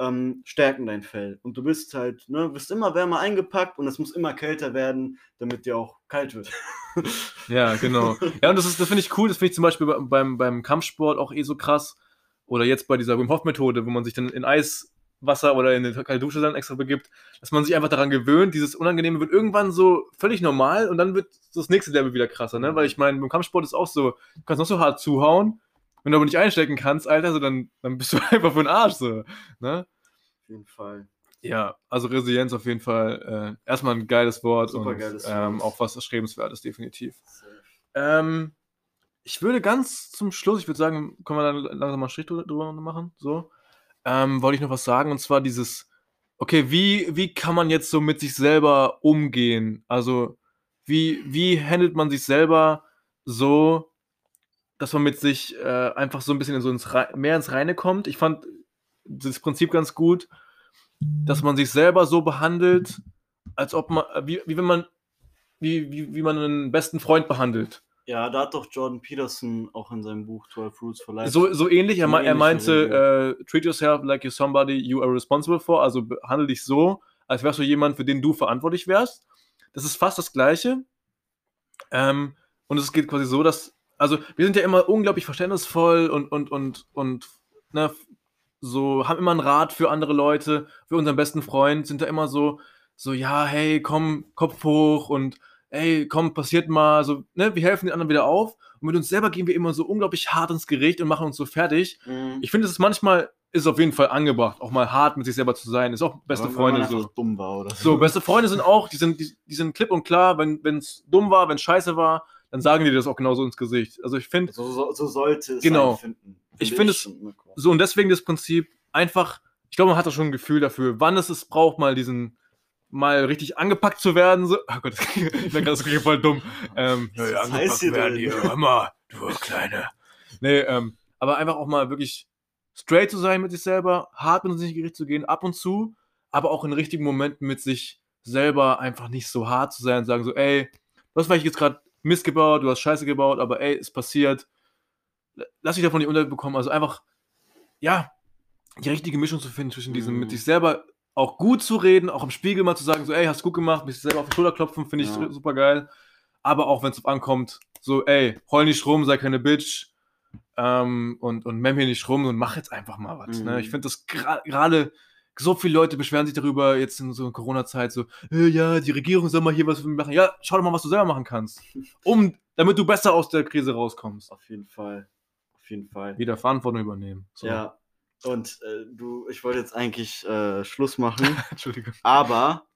ähm, stärken dein Fell. Und du bist halt, ne, bist immer wärmer eingepackt und es muss immer kälter werden, damit dir auch kalt wird. Ja, genau. Ja, und das, ist- das finde ich cool. Das finde ich zum Beispiel be- beim, beim Kampfsport auch eh so krass. Oder jetzt bei dieser Wim Hof-Methode, wo man sich dann in Eiswasser oder in eine kalte Dusche dann extra begibt, dass man sich einfach daran gewöhnt, dieses Unangenehme wird irgendwann so völlig normal und dann wird das nächste Level wieder krasser, ne? Weil ich meine, beim Kampfsport ist auch so, du kannst noch so hart zuhauen, wenn du aber nicht einstecken kannst, Alter, so dann, dann bist du einfach für den Arsch, so, ne? Auf jeden Fall. Ja, also Resilienz auf jeden Fall äh, erstmal ein geiles Wort Super und geiles ähm, Wort. auch was Erstrebenswertes, definitiv. Ähm, ich würde ganz zum Schluss, ich würde sagen, können wir dann langsam mal einen Strich drü- drüber machen. So. Ähm, wollte ich noch was sagen, und zwar dieses, okay, wie, wie kann man jetzt so mit sich selber umgehen? Also, wie, wie handelt man sich selber so, dass man mit sich äh, einfach so ein bisschen in so ins mehr ins Reine kommt? Ich fand das Prinzip ganz gut, dass man sich selber so behandelt, als ob man, wie, wie wenn man, wie, wie, wie man einen besten Freund behandelt. Ja, da hat doch Jordan Peterson auch in seinem Buch 12 Rules for Life. So, so ähnlich, er, er meinte, äh, treat yourself like you're somebody you are responsible for, also behandle dich so, als wärst du jemand, für den du verantwortlich wärst. Das ist fast das Gleiche. Ähm, und es geht quasi so, dass, also wir sind ja immer unglaublich verständnisvoll und, und, und, und, ne, so, haben immer einen Rat für andere Leute, für unseren besten Freund, sind da immer so, so, ja, hey, komm, Kopf hoch und ey, komm, passiert mal, so, ne, wir helfen den anderen wieder auf. Und mit uns selber gehen wir immer so unglaublich hart ins Gericht und machen uns so fertig. Mhm. Ich finde, es ist manchmal, ist auf jeden Fall angebracht, auch mal hart mit sich selber zu sein. Ist auch beste man Freunde so. dumm war oder So, beste Freunde sind auch, die sind, die, die sind klipp und klar, wenn es dumm war, wenn es scheiße war, dann sagen die das auch genauso ins Gesicht. Also ich finde, So, so, so sollte es Genau. sein, finden. Ich finde es- so und deswegen das Prinzip, einfach, ich glaube, man hat da schon ein Gefühl dafür, wann es es braucht, mal diesen, mal richtig angepackt zu werden. So. Oh Gott, das klingt voll dumm. Ähm, ja, ja, Was heißt angepackt werden denn? hier, hör mal, du Kleine. Nee, ähm, aber einfach auch mal wirklich straight zu sein mit sich selber, hart mit sich Gericht zu gehen, ab und zu, aber auch in richtigen Momenten mit sich selber einfach nicht so hart zu sein und sagen so, ey, du hast vielleicht jetzt gerade Mist gebaut, du hast Scheiße gebaut, aber ey, ist passiert. Lass dich davon nicht unterbekommen. Also einfach, ja, die richtige Mischung zu finden zwischen diesem, Mhm. mit sich selber auch gut zu reden, auch im Spiegel mal zu sagen, so, ey, hast gut gemacht, mich selber auf die Schulter klopfen, finde ich Ja. super geil. Aber auch wenn es ankommt, so, ey, heul nicht rum, sei keine Bitch. Ähm, und, und memm hier nicht rum und mach jetzt einfach mal was. Ne? Mhm. Ich finde das gerade so viele Leute beschweren sich darüber jetzt in so einer Corona-Zeit so, äh, ja, die Regierung soll mal hier was für mich machen. Ja, schau doch mal, was du selber machen kannst. Um, damit du besser aus der Krise rauskommst. Auf jeden Fall. Auf jeden Fall. Wieder Verantwortung übernehmen. So. Ja. Und äh, du, ich wollte jetzt eigentlich äh, Schluss machen, Entschuldigung. aber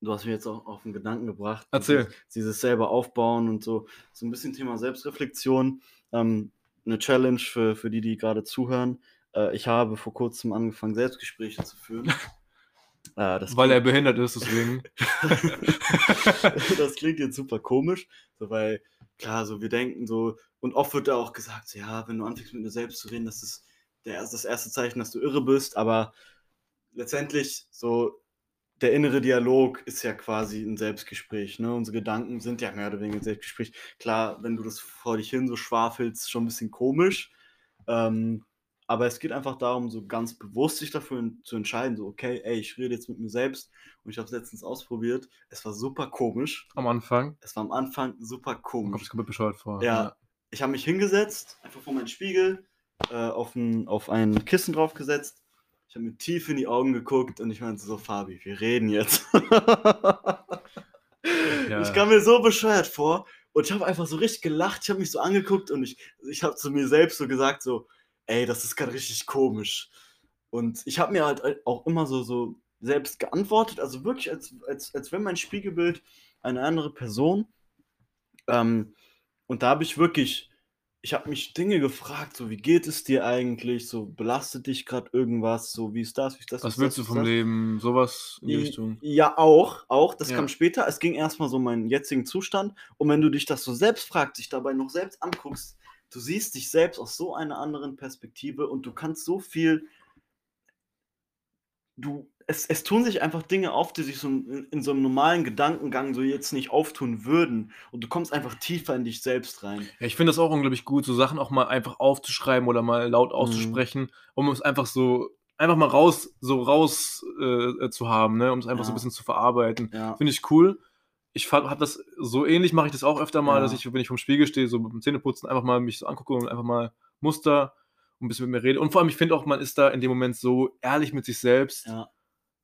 du hast mir jetzt auch auf den Gedanken gebracht. Erzähl. Dieses, dieses selber aufbauen und so. So ein bisschen Thema Selbstreflexion. Ähm, eine Challenge für, für die, die gerade zuhören. Äh, ich habe vor kurzem angefangen, Selbstgespräche zu führen. das Weil er klingt- behindert ist, deswegen. das klingt jetzt super komisch, so, weil klar, so wir denken so, und oft wird da auch gesagt, so, ja, wenn du anfängst mit dir selbst zu reden, das ist der, das erste Zeichen, dass du irre bist, aber letztendlich so der innere Dialog ist ja quasi ein Selbstgespräch. Ne? Unsere Gedanken sind ja mehr oder weniger ein Selbstgespräch. Klar, wenn du das vor dich hin so schwafelst, schon ein bisschen komisch. Ähm, aber es geht einfach darum, so ganz bewusst sich dafür zu entscheiden, so, okay, ey, ich rede jetzt mit mir selbst. Und ich habe es letztens ausprobiert. Es war super komisch. Am Anfang. Es war am Anfang super Kommt komisch. sich komplett bescheuert vor. Ja, ich habe mich hingesetzt, einfach vor meinen Spiegel, äh, auf, ein, auf ein Kissen draufgesetzt. Ich habe mir tief in die Augen geguckt und ich meinte so, Fabi, wir reden jetzt. Ja. Ich kam mir so bescheuert vor und ich habe einfach so richtig gelacht. Ich habe mich so angeguckt und ich, ich habe zu mir selbst so gesagt, so, ey, das ist gerade richtig komisch. Und ich habe mir halt auch immer so, so selbst geantwortet, also wirklich, als, als, als wenn mein Spiegelbild eine andere Person. Ähm, und da habe ich wirklich, ich habe mich Dinge gefragt, so wie geht es dir eigentlich, so belastet dich gerade irgendwas, so wie ist das, wie ist das, Was willst das, du vom das? Leben? Sowas in die Richtung. Ja, auch, auch. Das Ja. kam später. Es ging erstmal so um meinen jetzigen Zustand. Und wenn du dich das so selbst fragst, dich dabei noch selbst anguckst, du siehst dich selbst aus so einer anderen Perspektive und du kannst so viel. Du, es, es tun sich einfach Dinge auf, die sich so in, in so einem normalen Gedankengang so jetzt nicht auftun würden. Und du kommst einfach tiefer in dich selbst rein. Ja, ich finde das auch unglaublich gut, so Sachen auch mal einfach aufzuschreiben oder mal laut Mhm. auszusprechen, um es einfach so, einfach mal raus, so raus äh, zu haben, ne? um es einfach so ein Ja. bisschen zu verarbeiten. Ja. Finde ich cool. Ich habe das so ähnlich, mache ich das auch öfter mal, Ja. dass ich, wenn ich vom Spiegel stehe, so beim Zähneputzen einfach mal mich so angucke und einfach mal Muster und ein bisschen mit mir rede. Und vor allem, ich finde auch, man ist da in dem Moment so ehrlich mit sich selbst Ja.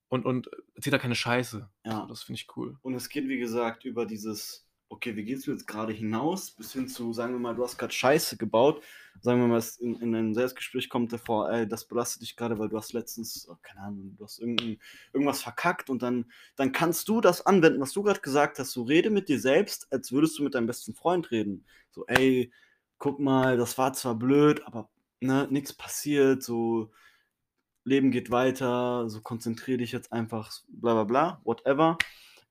und, und erzählt da keine Scheiße. Ja. Das finde ich cool. Und es geht, wie gesagt, über dieses, okay, wie gehst du jetzt gerade hinaus, bis hin zu, sagen wir mal, du hast gerade Scheiße gebaut. Sagen wir mal, in, in einem Selbstgespräch kommt davor, ey, das belastet dich gerade, weil du hast letztens, oh, keine Ahnung, du hast irgendwas verkackt und dann, dann kannst du das anwenden, was du gerade gesagt hast. So rede mit dir selbst, als würdest du mit deinem besten Freund reden. So, ey, guck mal, das war zwar blöd, aber ne, nichts passiert, so Leben geht weiter, so konzentriere dich jetzt einfach, bla bla bla, whatever.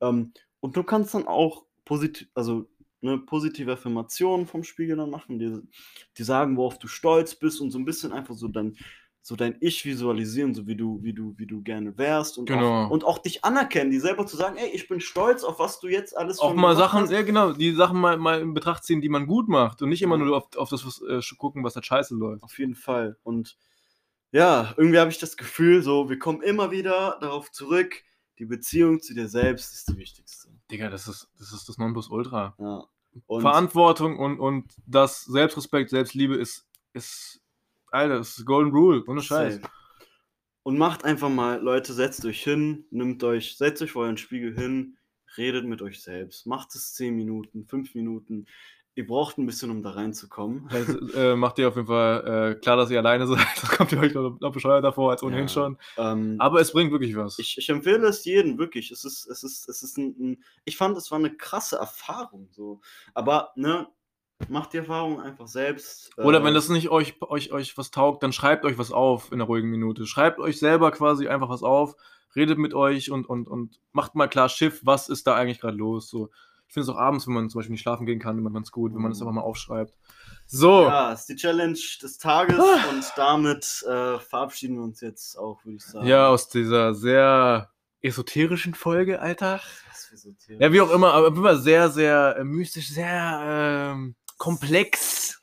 Ähm, und du kannst dann auch positiv, also eine positive Affirmation vom Spiegel dann machen, die, die sagen, worauf du stolz bist und so ein bisschen einfach so dein, so dein Ich visualisieren, so wie du, wie du, wie du gerne wärst und, Genau. auch, und auch dich anerkennen, die selber zu sagen, ey, ich bin stolz auf was du jetzt alles Auch mal Sachen, hast. ja genau, die Sachen mal, mal in Betracht ziehen, die man gut macht und nicht immer nur auf, auf das was, äh, gucken, was da scheiße läuft. Auf jeden Fall. Und ja, irgendwie habe ich das Gefühl, so, wir kommen immer wieder darauf zurück, die Beziehung zu dir selbst ist die wichtigste. Digga, das ist das, ist das Nonplusultra. Ja. Und Verantwortung und, und das Selbstrespekt, Selbstliebe ist, ist, Alter, das ist Golden Rule, ohne Scheiß. Und macht einfach mal, Leute, setzt euch hin, nimmt euch, setzt euch vor euren Spiegel hin, redet mit euch selbst. Macht es 10 Minuten, 5 Minuten. Ihr braucht ein bisschen, um da reinzukommen. Das, äh, macht ihr auf jeden Fall äh, klar, dass ihr alleine seid, sonst kommt ihr euch noch, noch bescheuerter vor als ohnehin Ja. schon. Ähm, Aber es bringt wirklich was. ich, ich empfehle es jedem, wirklich. Es ist, es ist, es ist ein, ein ich fand, es war eine krasse Erfahrung. So. Aber, ne, macht die Erfahrung einfach selbst. Oder Äh, wenn das nicht euch, euch, euch was taugt, dann schreibt euch was auf in einer ruhigen Minute. Schreibt euch selber quasi einfach was auf, redet mit euch und, und, und macht mal klar Schiff, was ist da eigentlich gerade los. So. Ich finde es auch abends, wenn man zum Beispiel nicht schlafen gehen kann, immer ganz gut, wenn man das Mhm. einfach mal aufschreibt. So, Ja, ist die Challenge des Tages Ah. und damit äh, verabschieden wir uns jetzt auch, würde ich sagen. ja, aus dieser sehr esoterischen Folge, Alter. Themen- Ja, wie auch immer, aber immer sehr, sehr äh, mystisch, sehr ähm, komplex.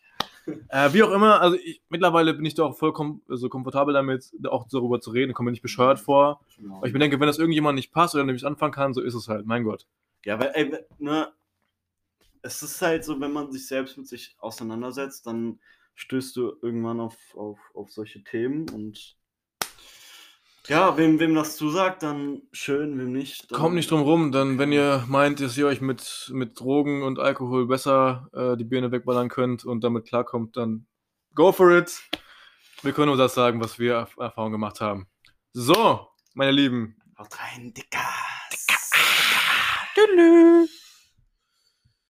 Äh, wie auch immer, also ich, mittlerweile bin ich da auch vollkommen so komfortabel damit, da auch darüber zu reden, komme mir nicht bescheuert vor. Genau. Ich mir denke, wenn das irgendjemand nicht passt oder nicht anfangen kann, so ist es halt, mein Gott. Ja, weil, ey, ne, es ist halt so, wenn man sich selbst mit sich auseinandersetzt, dann stößt du irgendwann auf, auf, auf solche Themen und ja, wem, wem das zusagt, dann schön, wem nicht. Dann, Kommt nicht drum rum, dann wenn ihr meint, dass ihr euch mit, mit Drogen und Alkohol besser äh, die Birne wegballern könnt und damit klarkommt, dann go for it. Wir können nur das sagen, was wir Erf- Erfahrung gemacht haben. So, meine Lieben. Haut rein, Dicker. Hello.